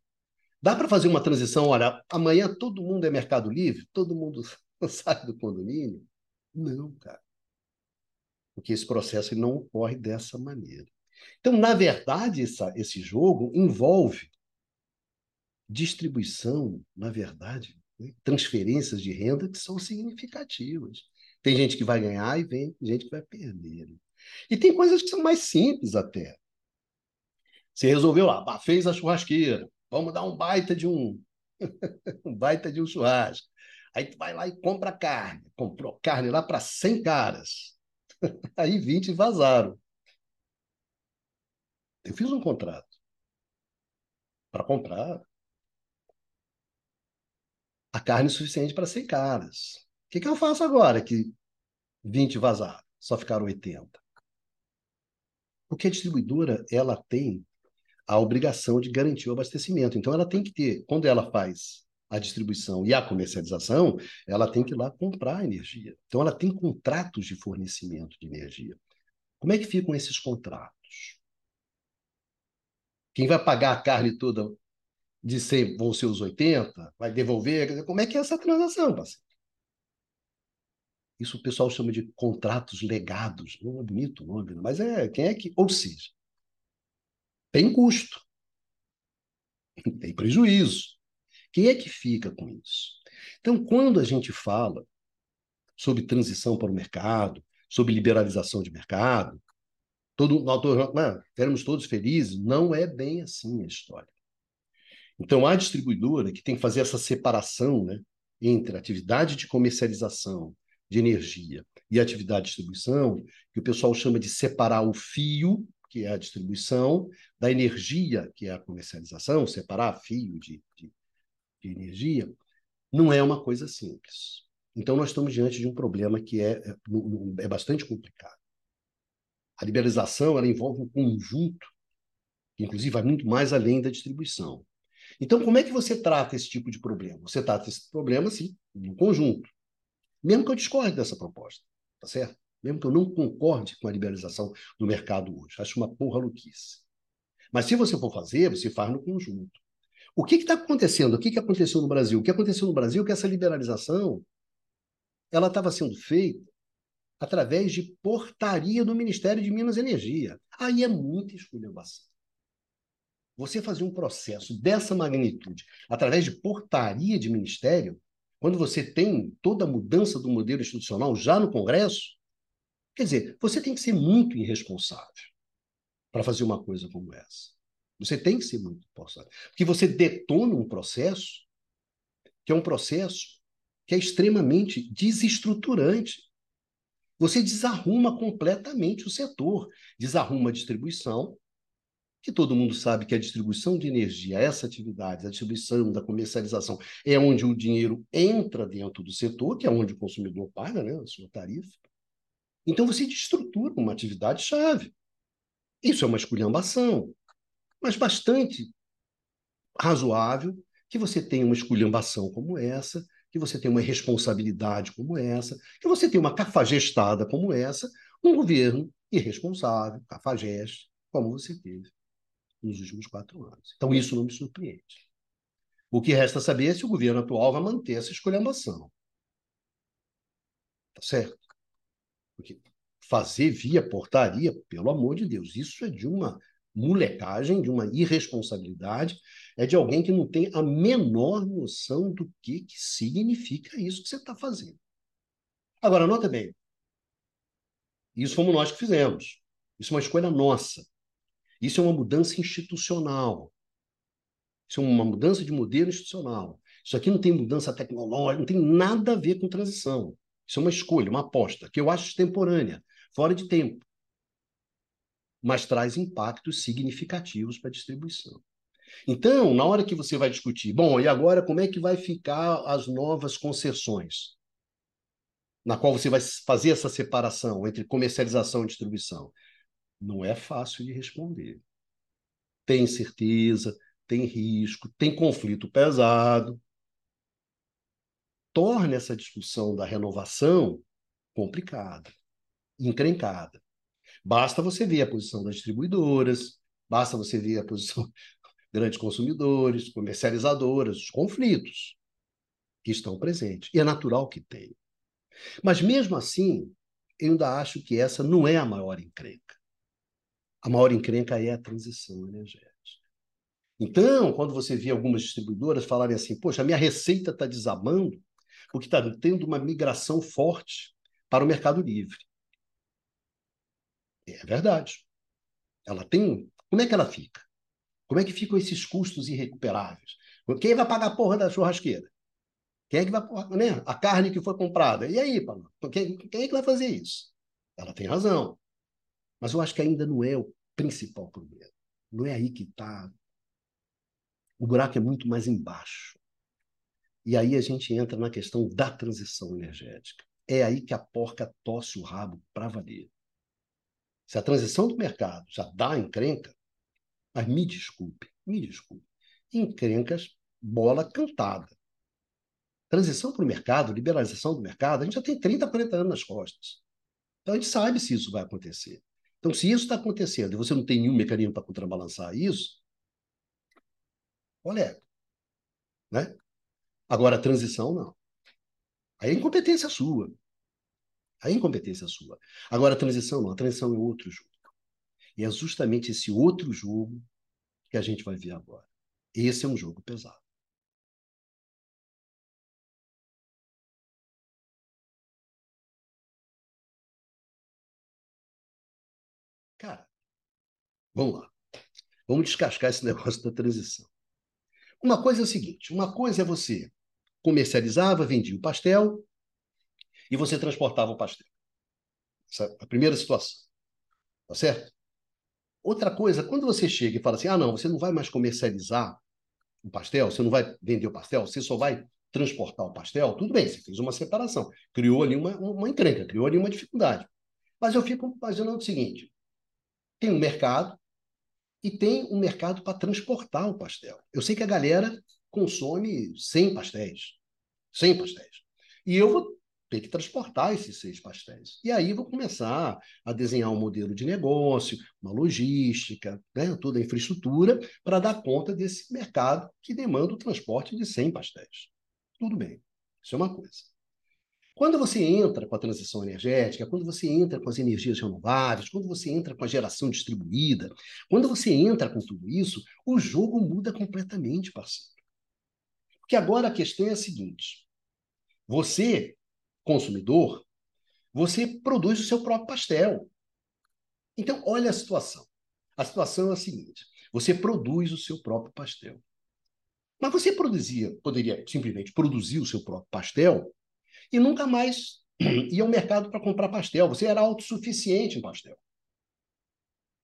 Dá para fazer uma transição? Olha, amanhã todo mundo é Mercado Livre, todo mundo sai do condomínio? Não, cara. Porque esse processo não ocorre dessa maneira. Então, na verdade, essa, esse jogo envolve distribuição, na verdade, né? transferências de renda que são significativas. Tem gente que vai ganhar e tem gente que vai perder. E tem coisas que são mais simples até. Você resolveu lá, fez a churrasqueira, vamos dar um baita de um, um baita de um churrasco. Aí tu vai lá e compra carne. Comprou carne lá para 100 caras. Aí 20 vazaram. Eu fiz um contrato para comprar a carne suficiente para 100 caras. O que, que eu faço agora que 20 vazaram? Só ficaram 80. Porque a distribuidora ela tem a obrigação de garantir o abastecimento. Então, ela tem que ter, quando ela faz a distribuição e a comercialização, ela tem que ir lá comprar energia. Então, ela tem contratos de fornecimento de energia. Como é que ficam esses contratos? Quem vai pagar a carne toda de 100 vão ser os 80? Vai devolver? Como é que é essa transação, parceiro? Isso o pessoal chama de contratos legados. Não é bonito o nome, mas é quem é que. Ou seja, tem custo, tem prejuízo. Quem é que fica com isso? Então, quando a gente fala sobre transição para o mercado, sobre liberalização de mercado, todo, nós né, todos felizes, não é bem assim a história. Então, a distribuidora que tem que fazer essa separação né, entre atividade de comercialização de energia e atividade de distribuição, que o pessoal chama de separar o fio que é a distribuição, da energia, que é a comercialização, separar fio de, de, energia, não é uma coisa simples. Então, nós estamos diante de um problema que é, é, é bastante complicado. A liberalização ela envolve um conjunto, que inclusive vai muito mais além da distribuição. Então, como é que você trata esse tipo de problema? Você trata esse problema, sim, no conjunto. Mesmo que eu discorde dessa proposta, tá certo? mesmo que eu não concorde com a liberalização do mercado hoje. Acho uma porra louquice. Mas se você for fazer, você faz no conjunto. O que está acontecendo? O que, que aconteceu no Brasil? O que aconteceu no Brasil é que essa liberalização ela estava sendo feita através de portaria do Ministério de Minas e Energia. Aí é muita esculhambação. Você fazer um processo dessa magnitude através de portaria de ministério, quando você tem toda a mudança do modelo institucional já no Congresso, Quer dizer, você tem que ser muito irresponsável para fazer uma coisa como essa. Você tem que ser muito irresponsável. Porque você detona um processo que é um processo que é extremamente desestruturante. Você desarruma completamente o setor, desarruma a distribuição, que todo mundo sabe que a distribuição de energia, essa atividade, a distribuição da comercialização, é onde o dinheiro entra dentro do setor, que é onde o consumidor paga né, a sua tarifa. Então você destrutura uma atividade chave. Isso é uma esculhambação, mas bastante razoável que você tenha uma esculhambação como essa, que você tenha uma responsabilidade como essa, que você tenha uma cafajestada como essa, um governo irresponsável, cafajeste, como você teve nos últimos quatro anos. Então, isso não me surpreende. O que resta saber é se o governo atual vai manter essa esculhambação. Tá certo? Porque fazer via portaria, pelo amor de Deus, isso é de uma molecagem, de uma irresponsabilidade, é de alguém que não tem a menor noção do que, que significa isso que você está fazendo. Agora, nota bem, isso fomos nós que fizemos. Isso é uma escolha nossa. Isso é uma mudança institucional. Isso é uma mudança de modelo institucional. Isso aqui não tem mudança tecnológica, não tem nada a ver com transição. Isso é uma escolha, uma aposta, que eu acho extemporânea, fora de tempo. Mas traz impactos significativos para a distribuição. Então, na hora que você vai discutir, bom, e agora como é que vai ficar as novas concessões? Na qual você vai fazer essa separação entre comercialização e distribuição? Não é fácil de responder. Tem certeza, tem risco, tem conflito pesado torna essa discussão da renovação complicada, encrencada. Basta você ver a posição das distribuidoras, basta você ver a posição grandes consumidores, comercializadoras, os conflitos que estão presentes. E é natural que tenha. Mas mesmo assim, eu ainda acho que essa não é a maior encrenca. A maior encrenca é a transição energética. Então, quando você vê algumas distribuidoras falarem assim, poxa, a minha receita está desabando, porque está tendo uma migração forte para o mercado livre. É verdade. Ela tem. Como é que ela fica? Como é que ficam esses custos irrecuperáveis? Quem vai pagar a porra da churrasqueira? Quem é que vai. Né? A carne que foi comprada. E aí, Paulo? Quem, quem é que vai fazer isso? Ela tem razão. Mas eu acho que ainda não é o principal problema. Não é aí que está. O buraco é muito mais embaixo. E aí a gente entra na questão da transição energética. É aí que a porca tosse o rabo para valer. Se a transição do mercado já dá encrenca, mas me desculpe, me desculpe, encrencas, bola cantada. Transição para o mercado, liberalização do mercado, a gente já tem 30, 40 anos nas costas. Então a gente sabe se isso vai acontecer. Então, se isso está acontecendo e você não tem nenhum mecanismo para contrabalançar isso, olha, né? Agora, a transição, não. Aí é incompetência sua. É incompetência sua. Agora, a transição, não. A transição é outro jogo. E é justamente esse outro jogo que a gente vai ver agora. Esse é um jogo pesado. Cara, vamos lá. Vamos descascar esse negócio da transição. Uma coisa é o seguinte: uma coisa é você comercializava, vendia o pastel e você transportava o pastel. Essa é a primeira situação. Tá certo? Outra coisa, quando você chega e fala assim: ah, não, você não vai mais comercializar o pastel, você não vai vender o pastel, você só vai transportar o pastel, tudo bem, você fez uma separação, criou ali uma, uma encrenca, criou ali uma dificuldade. Mas eu fico imaginando o seguinte: tem um mercado e tem um mercado para transportar o pastel. Eu sei que a galera consome 100 pastéis. 100 pastéis. E eu vou ter que transportar esses seis pastéis. E aí vou começar a desenhar um modelo de negócio, uma logística, né, toda a infraestrutura para dar conta desse mercado que demanda o transporte de 100 pastéis. Tudo bem. Isso é uma coisa. Quando você entra com a transição energética, quando você entra com as energias renováveis, quando você entra com a geração distribuída, quando você entra com tudo isso, o jogo muda completamente, parceiro. Porque agora a questão é a seguinte: você, consumidor, você produz o seu próprio pastel. Então, olha a situação. A situação é a seguinte: você produz o seu próprio pastel. Mas você produzia, poderia simplesmente produzir o seu próprio pastel e nunca mais ia ao mercado para comprar pastel. Você era autossuficiente em pastel.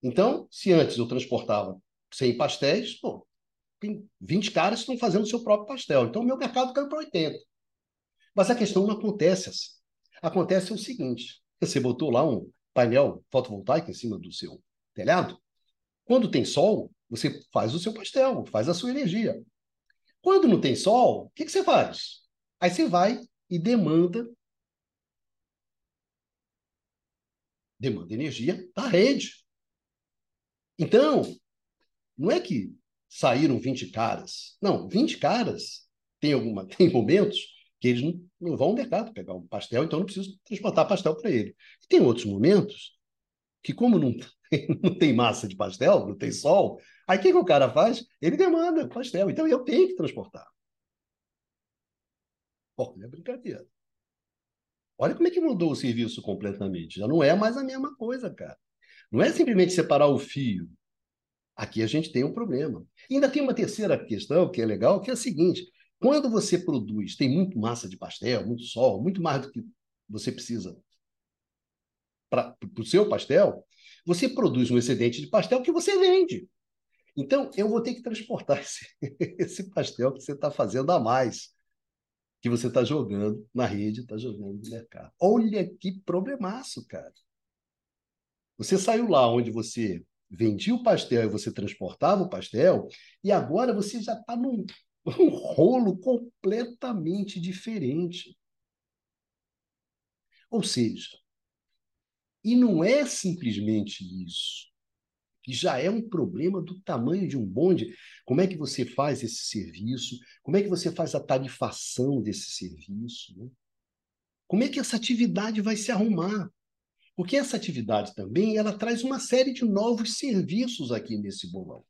Então, se antes eu transportava 100 pastéis, pô, tem 20 caras que estão fazendo o seu próprio pastel. Então, o meu mercado caiu para 80. Mas a questão não acontece assim. Acontece o seguinte: você botou lá um painel fotovoltaico em cima do seu telhado. Quando tem sol, você faz o seu pastel, faz a sua energia. Quando não tem sol, o que, que você faz? Aí você vai e demanda demanda energia da rede. Então, não é que saíram 20 caras. Não, 20 caras tem alguma tem momentos que eles não, vão ao mercado pegar um pastel, então não preciso transportar pastel para ele. E tem outros momentos que, como não, não tem massa de pastel, não tem sol, aí o que, que o cara faz? Ele demanda pastel. Então eu tenho que transportar. Olha a brincadeira. Olha como é que mudou o serviço completamente. Já não é mais a mesma coisa, cara. Não é simplesmente separar o fio. Aqui a gente tem um problema. E ainda tem uma terceira questão que é legal, que é a seguinte: quando você produz, tem muito massa de pastel, muito sol, muito mais do que você precisa para o seu pastel, você produz um excedente de pastel que você vende. Então, eu vou ter que transportar esse, esse pastel que você está fazendo a mais que você está jogando na rede, está jogando no mercado. Olha que problemaço, cara. Você saiu lá onde você vendia o pastel e você transportava o pastel, e agora você já está num, num rolo completamente diferente. Ou seja, e não é simplesmente isso que já é um problema do tamanho de um bonde. Como é que você faz esse serviço? Como é que você faz a tarifação desse serviço? Né? Como é que essa atividade vai se arrumar? Porque essa atividade também ela traz uma série de novos serviços aqui nesse bolão.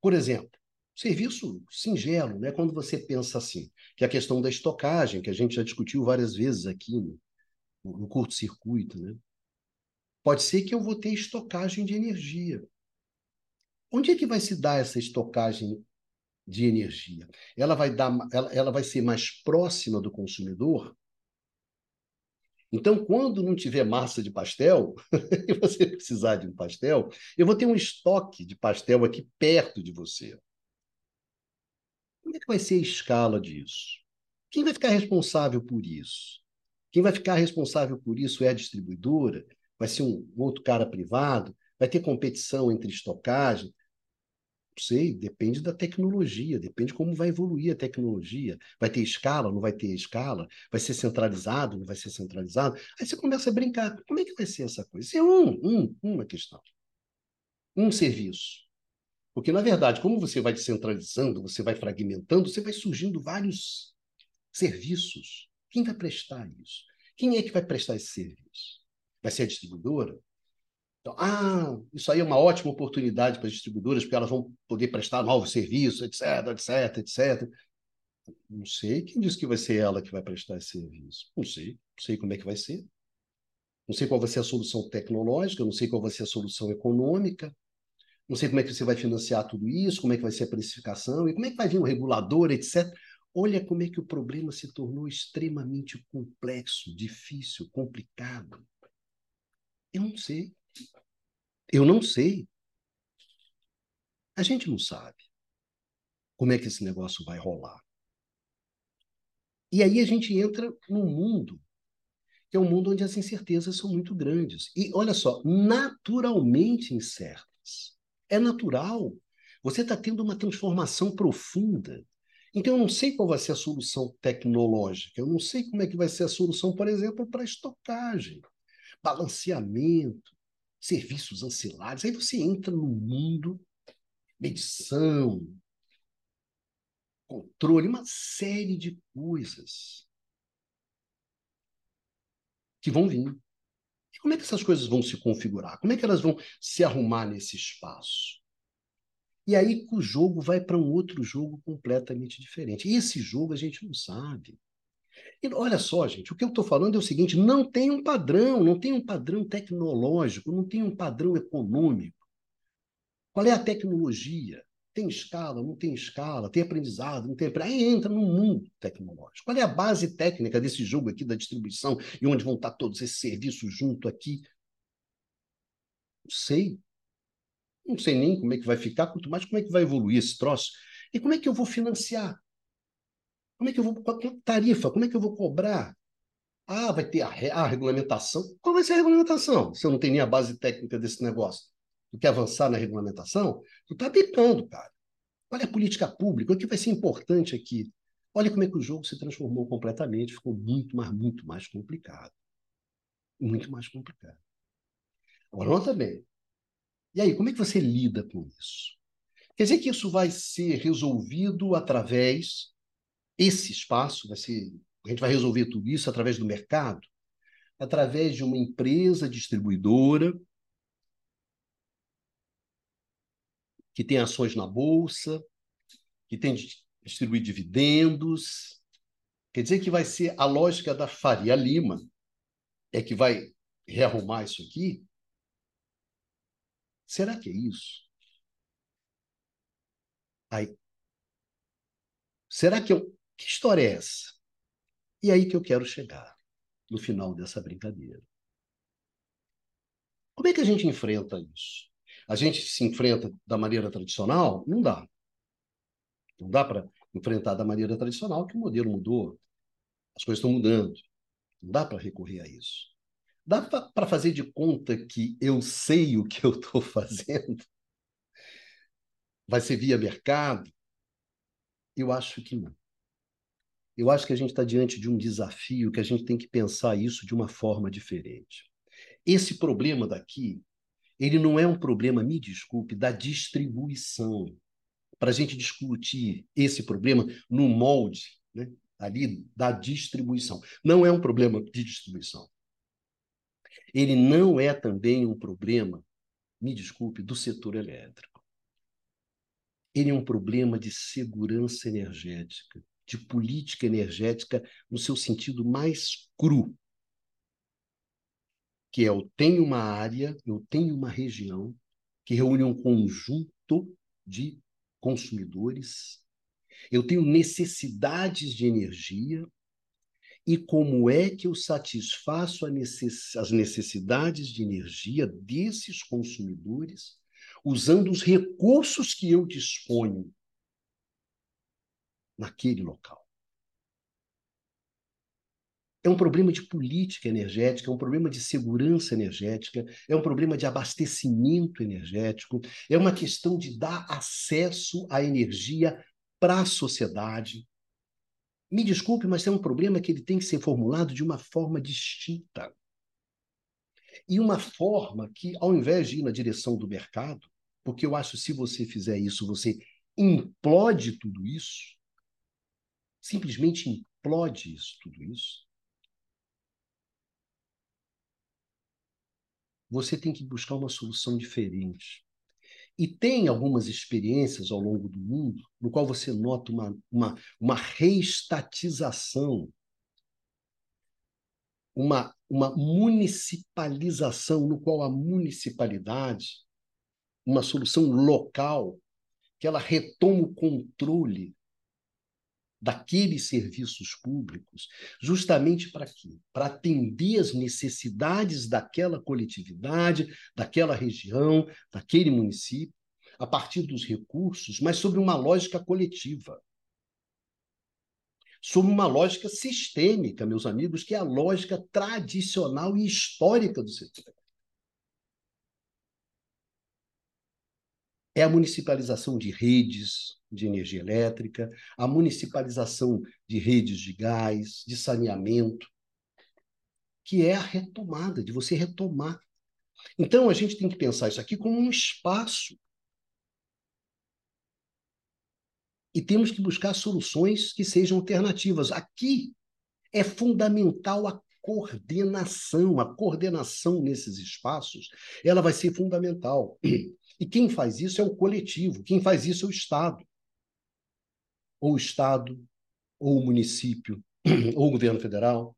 Por exemplo, serviço singelo, né? quando você pensa assim, que é a questão da estocagem, que a gente já discutiu várias vezes aqui no, no curto-circuito. Né? Pode ser que eu vou ter estocagem de energia. Onde é que vai se dar essa estocagem de energia? Ela vai dar, ela, ela vai ser mais próxima do consumidor? Então, quando não tiver massa de pastel, e você precisar de um pastel, eu vou ter um estoque de pastel aqui perto de você. Como é que vai ser a escala disso? Quem vai ficar responsável por isso? Quem vai ficar responsável por isso é a distribuidora? Vai ser um outro cara privado? Vai ter competição entre estocagem? Não sei, depende da tecnologia, depende como vai evoluir a tecnologia. Vai ter escala, não vai ter escala? Vai ser centralizado, não vai ser centralizado? Aí você começa a brincar. Como é que vai ser essa coisa? Isso é um, um, uma questão. Um serviço. Porque, na verdade, como você vai descentralizando, você vai fragmentando, você vai surgindo vários serviços. Quem vai prestar isso? Quem é que vai prestar esse serviço? vai ser a distribuidora. Então, ah, isso aí é uma ótima oportunidade para as distribuidoras, porque elas vão poder prestar novos serviços, etc, etc, etc. Não sei quem disse que vai ser ela que vai prestar esse serviço. Não sei, não sei como é que vai ser. Não sei qual vai ser a solução tecnológica, não sei qual vai ser a solução econômica, não sei como é que você vai financiar tudo isso, como é que vai ser a precificação e como é que vai vir um regulador, etc. Olha como é que o problema se tornou extremamente complexo, difícil, complicado. Eu não sei. Eu não sei. A gente não sabe como é que esse negócio vai rolar. E aí a gente entra num mundo que é um mundo onde as incertezas são muito grandes. E olha só, naturalmente incertas. É natural. Você está tendo uma transformação profunda. Então, eu não sei qual vai ser a solução tecnológica, eu não sei como é que vai ser a solução, por exemplo, para estocagem balanceamento, serviços ancilares. Aí você entra no mundo, medição, controle, uma série de coisas que vão vir. Como é que essas coisas vão se configurar? Como é que elas vão se arrumar nesse espaço? E aí o jogo vai para um outro jogo completamente diferente. Esse jogo a gente não sabe. E olha só, gente, o que eu estou falando é o seguinte: não tem um padrão, não tem um padrão tecnológico, não tem um padrão econômico. Qual é a tecnologia? Tem escala, não tem escala, tem aprendizado, não tem Aí entra no mundo tecnológico. Qual é a base técnica desse jogo aqui da distribuição e onde vão estar todos esses serviços junto aqui? Não sei. Não sei nem como é que vai ficar, quanto mais como é que vai evoluir esse troço. E como é que eu vou financiar? Como é que eu vou. Tarifa, como é que eu vou cobrar? Ah, vai ter a, a regulamentação. Qual vai ser a regulamentação? Se eu não tenho nem a base técnica desse negócio. Tu quer avançar na regulamentação? Tu está picando, cara. Olha a política pública, o que vai ser importante aqui. Olha como é que o jogo se transformou completamente, ficou muito, mas muito mais complicado. Muito mais complicado. Agora, nota bem. E aí, como é que você lida com isso? Quer dizer que isso vai ser resolvido através esse espaço vai ser. A gente vai resolver tudo isso através do mercado, através de uma empresa distribuidora que tem ações na bolsa, que tem distribuir dividendos. Quer dizer que vai ser a lógica da Faria Lima é que vai rearrumar isso aqui? Será que é isso? Aí, será que eu que história é essa? E aí que eu quero chegar, no final dessa brincadeira. Como é que a gente enfrenta isso? A gente se enfrenta da maneira tradicional? Não dá. Não dá para enfrentar da maneira tradicional, que o modelo mudou. As coisas estão mudando. Não dá para recorrer a isso. Dá para fazer de conta que eu sei o que eu estou fazendo? Vai ser via mercado? Eu acho que não. Eu acho que a gente está diante de um desafio que a gente tem que pensar isso de uma forma diferente. Esse problema daqui, Ele não é um problema, me desculpe, da distribuição. Para a gente discutir esse problema no molde né, ali da distribuição. Não é um problema de distribuição. Ele não é também um problema, me desculpe, do setor elétrico. Ele é um problema de segurança energética, de política energética no seu sentido mais cru que é eu tenho uma área, eu tenho uma região que reúne um conjunto de consumidores, eu tenho necessidades de energia, e como é que eu satisfaço as necessidades de energia desses consumidores usando os recursos que eu disponho naquele local? É um problema de política energética, é um problema de segurança energética, é um problema de abastecimento energético, é uma questão de dar acesso à energia para a sociedade. Me desculpe, mas é um problema que ele tem que ser formulado de uma forma distinta. E uma forma que, ao invés de ir na direção do mercado, porque eu acho que se você fizer isso, você implode tudo isso, simplesmente implode isso, tudo isso, você tem que buscar uma solução diferente. E tem algumas experiências ao longo do mundo no qual você nota uma, uma, uma reestatização, uma, uma municipalização, no qual a municipalidade, uma solução local, que ela retoma o controle daqueles serviços públicos, justamente para quê? Para atender as necessidades daquela coletividade, daquela região, daquele município, a partir dos recursos, mas sobre uma lógica coletiva. Sobre uma lógica sistêmica, meus amigos, que é a lógica tradicional e histórica do setor. É a municipalização de redes, de energia elétrica, a municipalização de redes de gás, de saneamento, que é a retomada, de você retomar. Então, a gente tem que pensar isso aqui como um espaço. E temos que buscar soluções que sejam alternativas. Aqui é fundamental a coordenação, a coordenação nesses espaços, ela vai ser fundamental. E quem faz isso é o coletivo, quem faz isso é o Estado ou o Estado, ou o município, ou o governo federal.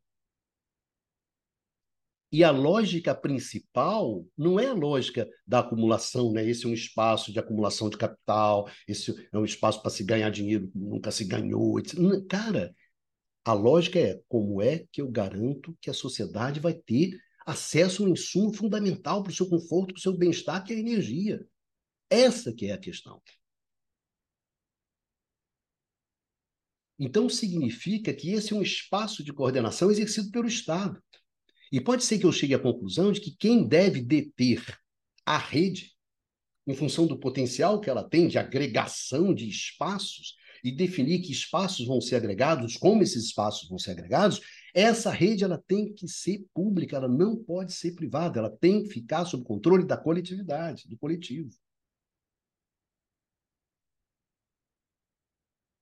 E a lógica principal não é a lógica da acumulação, né? Esse é um espaço de acumulação de capital, esse é um espaço para se ganhar dinheiro nunca se ganhou. Etc. Cara, a lógica é como é que eu garanto que a sociedade vai ter acesso a um insumo fundamental para o seu conforto, para o seu bem-estar, que é a energia. Essa que é a questão. Então, significa que esse é um espaço de coordenação exercido pelo Estado. E pode ser que eu chegue à conclusão de que quem deve deter a rede, em função do potencial que ela tem de agregação de espaços, e definir que espaços vão ser agregados, como esses espaços vão ser agregados, essa rede ela tem que ser pública, ela não pode ser privada, ela tem que ficar sob controle da coletividade, do coletivo.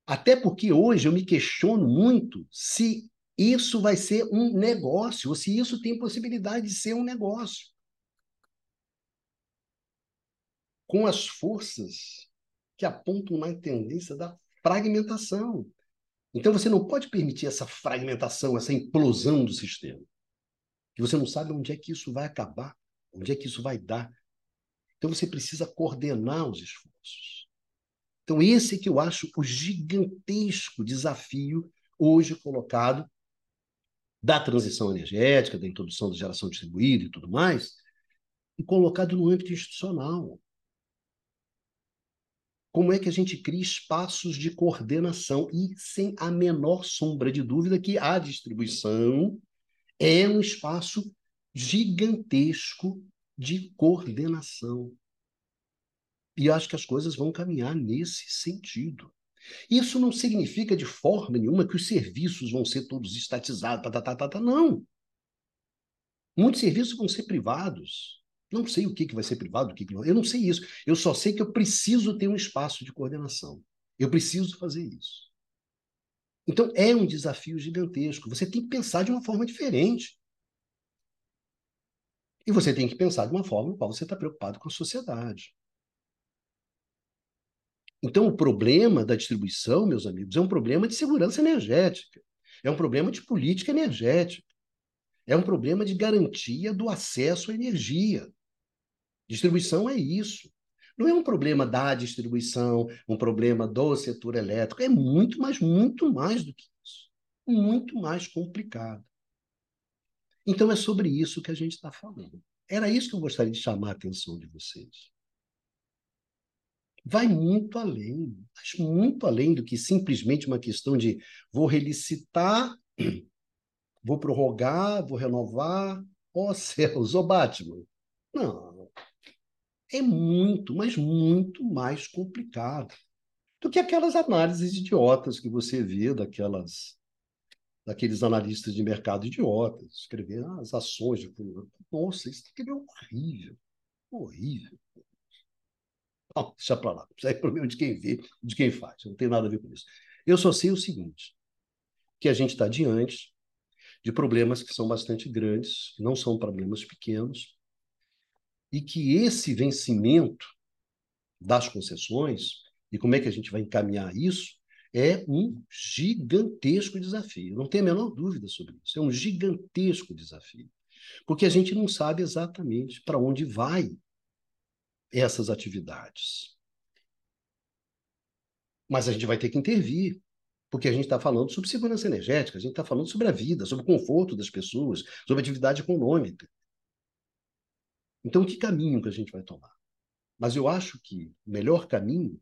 Até porque hoje eu me questiono muito se isso vai ser um negócio, ou se isso tem possibilidade de ser um negócio. Com as forças que apontam na tendência da fragmentação. Então você não pode permitir essa fragmentação, essa implosão do sistema. Que você não sabe onde é que isso vai acabar, onde é que isso vai dar. Então você precisa coordenar os esforços. Então, esse é que eu acho o gigantesco desafio hoje colocado da transição energética, da introdução da geração distribuída e tudo mais, e colocado no âmbito institucional. Como é que a gente cria espaços de coordenação e sem a menor sombra de dúvida que a distribuição é um espaço gigantesco de coordenação. E acho que as coisas vão caminhar nesse sentido. Isso não significa de forma nenhuma que os serviços vão ser todos estatizados, tá, tá, tá, tá, tá, não. Muitos serviços vão ser privados. Não sei o que, que vai ser privado, o que, que não. Eu não sei isso. Eu só sei que eu preciso ter um espaço de coordenação. Eu preciso fazer isso. Então, é um desafio gigantesco. Você tem que pensar de uma forma diferente. E você tem que pensar de uma forma no qual você está preocupado com a sociedade. Então, o problema da distribuição, meus amigos, é um problema de segurança energética, é um problema de política energética, é um problema de garantia do acesso à energia. Distribuição é isso. Não é um problema da distribuição, um problema do setor elétrico, é muito, mas muito mais do que isso. Muito mais complicado. Então é sobre isso que a gente está falando. Era isso que eu gostaria de chamar a atenção de vocês. Vai muito além, muito além do que simplesmente uma questão de vou relicitar, vou prorrogar, vou renovar. Ó oh, céus, ó oh, Batman. Não. É muito, mas muito mais complicado do que aquelas análises idiotas que você vê daquelas daqueles analistas de mercado idiotas, escrever ah, as ações de Nossa, isso aqui é horrível. Horrível. Não, deixa para lá. Isso aí é problema de quem vê, de quem faz. Não tem nada a ver com isso. Eu só sei o seguinte, que a gente está diante de problemas que são bastante grandes, que não são problemas pequenos, e que esse vencimento das concessões, e como é que a gente vai encaminhar isso, é um gigantesco desafio. Não tem a menor dúvida sobre isso. É um gigantesco desafio. Porque a gente não sabe exatamente para onde vai essas atividades. Mas a gente vai ter que intervir, porque a gente está falando sobre segurança energética, a gente está falando sobre a vida, sobre o conforto das pessoas, sobre atividade econômica. Então, que caminho que a gente vai tomar? Mas eu acho que o melhor caminho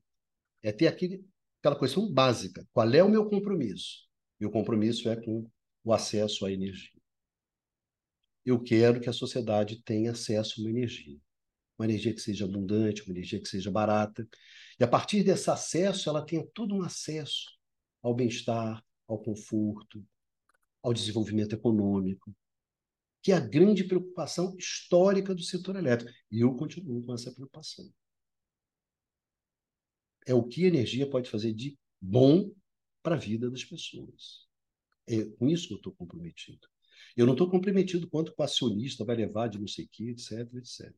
é ter aquele aquela questão básica. Qual é o meu compromisso? Meu compromisso é com o acesso à energia. Eu quero que a sociedade tenha acesso a uma energia. Uma energia que seja abundante, uma energia que seja barata. E a partir desse acesso, ela tenha todo um acesso ao bem-estar, ao conforto, ao desenvolvimento econômico, que é a grande preocupação histórica do setor elétrico. E eu continuo com essa preocupação é o que a energia pode fazer de bom para a vida das pessoas. É com isso que eu estou comprometido. Eu não estou comprometido quanto o acionista vai levar de não sei o que, etc, etc.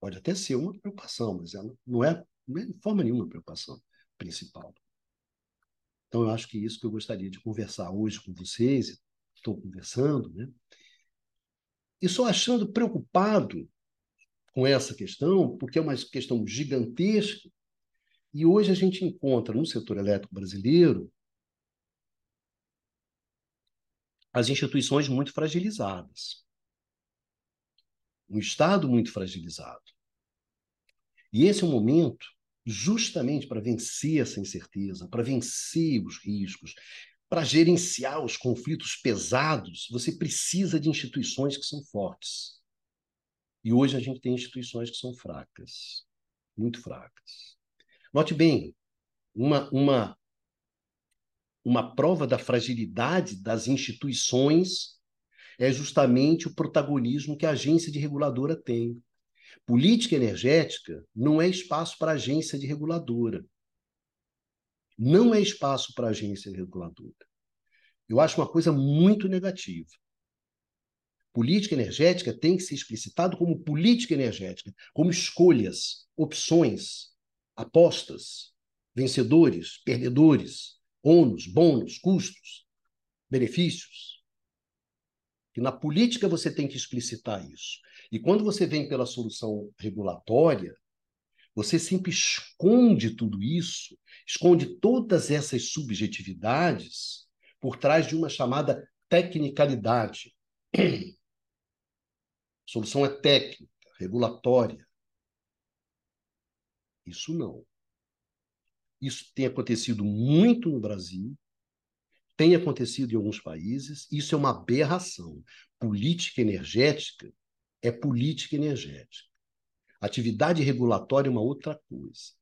Pode até ser uma preocupação, mas ela não é, não é de forma nenhuma preocupação principal. Então, eu acho que é isso que eu gostaria de conversar hoje com vocês, estou conversando, né? E só achando preocupado com essa questão, porque é uma questão gigantesca, e hoje a gente encontra no setor elétrico brasileiro as instituições muito fragilizadas. Um Estado muito fragilizado. E esse é o momento justamente para vencer essa incerteza, para vencer os riscos, para gerenciar os conflitos pesados, você precisa de instituições que são fortes. E hoje a gente tem instituições que são fracas, muito fracas. Note bem, uma, uma, uma prova da fragilidade das instituições é justamente o protagonismo que a agência de reguladora tem. Política energética não é espaço para agência de reguladora. Não é espaço para agência reguladora. Eu acho uma coisa muito negativa. Política energética tem que ser explicitado como política energética, como escolhas, opções, apostas, vencedores, perdedores, ônus, bônus, custos, benefícios. E na política você tem que explicitar isso. E quando você vem pela solução regulatória, você sempre esconde tudo isso, esconde todas essas subjetividades por trás de uma chamada tecnicalidade. A solução é técnica, regulatória. Isso não. Isso tem acontecido muito no Brasil, tem acontecido em alguns países, isso é uma aberração. Política energética é política energética. Atividade regulatória é uma outra coisa.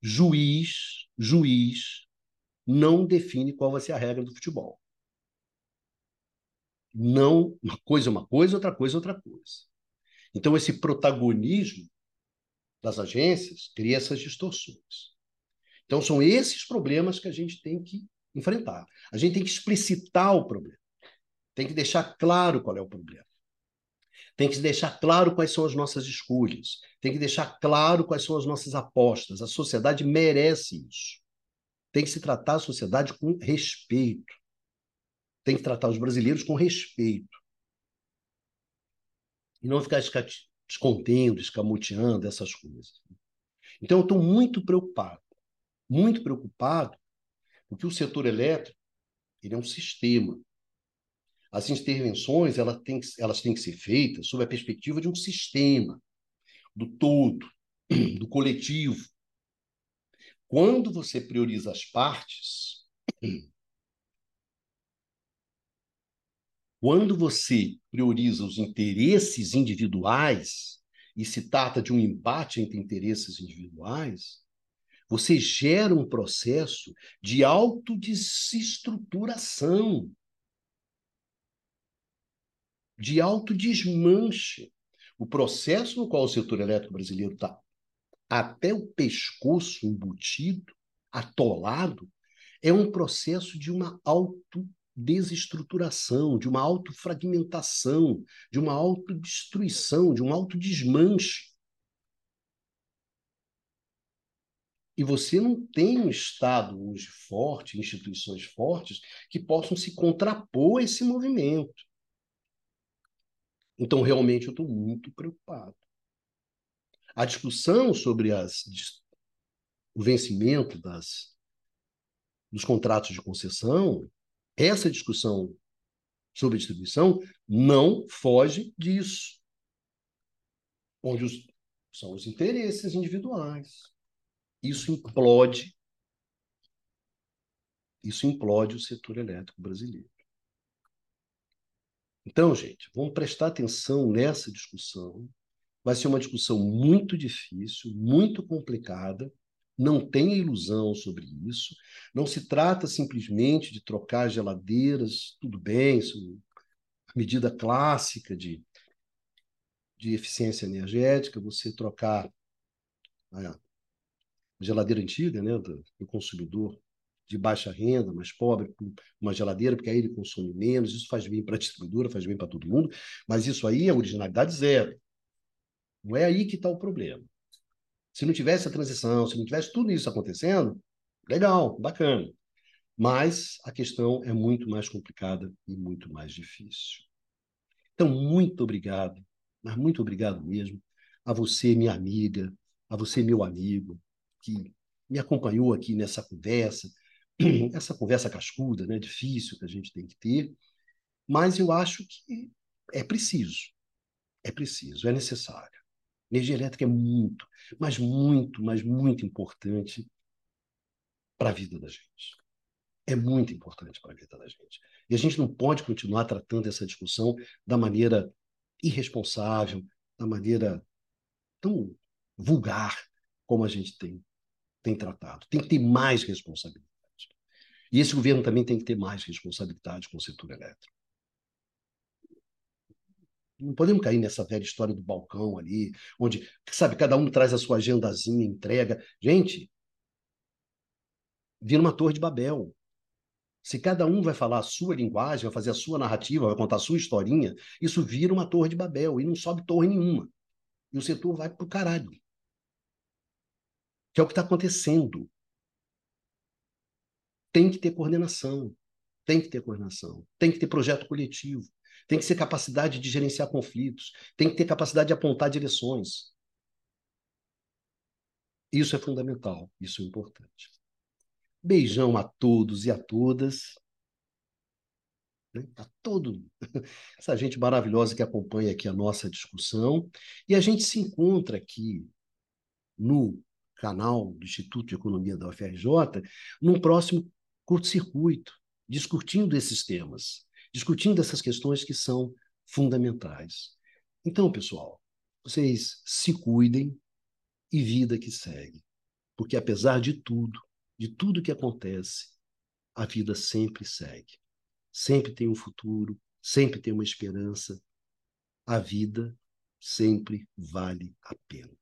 Juiz, juiz, não define qual vai ser a regra do futebol. Não, uma coisa é uma coisa, outra coisa é outra coisa. Então, esse protagonismo das agências cria essas distorções. Então, são esses problemas que a gente tem que enfrentar. A gente tem que explicitar o problema. Tem que deixar claro qual é o problema. Tem que deixar claro quais são as nossas escolhas. Tem que deixar claro quais são as nossas apostas. A sociedade merece isso. Tem que se tratar a sociedade com respeito. Tem que tratar os brasileiros com respeito. E não ficar escondendo, escamoteando essas coisas. Então, eu estou muito preocupado. Muito preocupado, porque o setor elétrico ele é um sistema. As intervenções elas têm, elas têm que ser feitas sob a perspectiva de um sistema, do todo, do coletivo. Quando você prioriza as partes, quando você prioriza os interesses individuais, e se trata de um embate entre interesses individuais, você gera um processo de autodesestruturação de autodesmanche. O processo no qual o setor elétrico brasileiro está até o pescoço embutido, atolado, é um processo de uma autodesestruturação, de uma autofragmentação, de uma autodestruição, de um autodesmanche. E você não tem um Estado hoje forte, instituições fortes, que possam se contrapor a esse movimento. Então, realmente, eu estou muito preocupado. A discussão sobre as, o vencimento das, dos contratos de concessão, essa discussão sobre distribuição não foge disso. Onde os, são os interesses individuais. Isso implode. Isso implode o setor elétrico brasileiro. Então, gente, vamos prestar atenção nessa discussão. Vai ser uma discussão muito difícil, muito complicada. Não tenha ilusão sobre isso. Não se trata simplesmente de trocar geladeiras, tudo bem, isso é medida clássica de, de eficiência energética, você trocar a geladeira antiga né, do, do consumidor de baixa renda, mais pobre, uma geladeira, porque aí ele consome menos, isso faz bem para a distribuidora, faz bem para todo mundo, mas isso aí é originalidade zero. Não é aí que está o problema. Se não tivesse a transição, se não tivesse tudo isso acontecendo, legal, bacana. Mas a questão é muito mais complicada e muito mais difícil. Então, muito obrigado, mas muito obrigado mesmo a você, minha amiga, a você, meu amigo, que me acompanhou aqui nessa conversa, essa conversa cascuda, né, difícil que a gente tem que ter, mas eu acho que é preciso, é preciso, é necessário. Energia elétrica é muito, mas muito, mas muito importante para a vida da gente. É muito importante para a vida da gente. E a gente não pode continuar tratando essa discussão da maneira irresponsável, da maneira tão vulgar como a gente tem, tem tratado. Tem que ter mais responsabilidade. E esse governo também tem que ter mais responsabilidade com o setor elétrico. Não podemos cair nessa velha história do balcão ali, onde, sabe, cada um traz a sua agendazinha, entrega. Gente, vira uma torre de Babel. Se cada um vai falar a sua linguagem, vai fazer a sua narrativa, vai contar a sua historinha, isso vira uma torre de Babel e não sobe torre nenhuma. E o setor vai para o caralho. Que é o que está acontecendo tem que ter coordenação, tem que ter coordenação, tem que ter projeto coletivo, tem que ter capacidade de gerenciar conflitos, tem que ter capacidade de apontar direções. Isso é fundamental, isso é importante. Beijão a todos e a todas. Né? A todo essa gente maravilhosa que acompanha aqui a nossa discussão. E a gente se encontra aqui no canal do Instituto de Economia da UFRJ, num próximo curto-circuito, discutindo esses temas, discutindo essas questões que são fundamentais. Então, pessoal, vocês se cuidem e vida que segue. Porque apesar de tudo, de tudo que acontece, a vida sempre segue. Sempre tem um futuro, sempre tem uma esperança. A vida sempre vale a pena.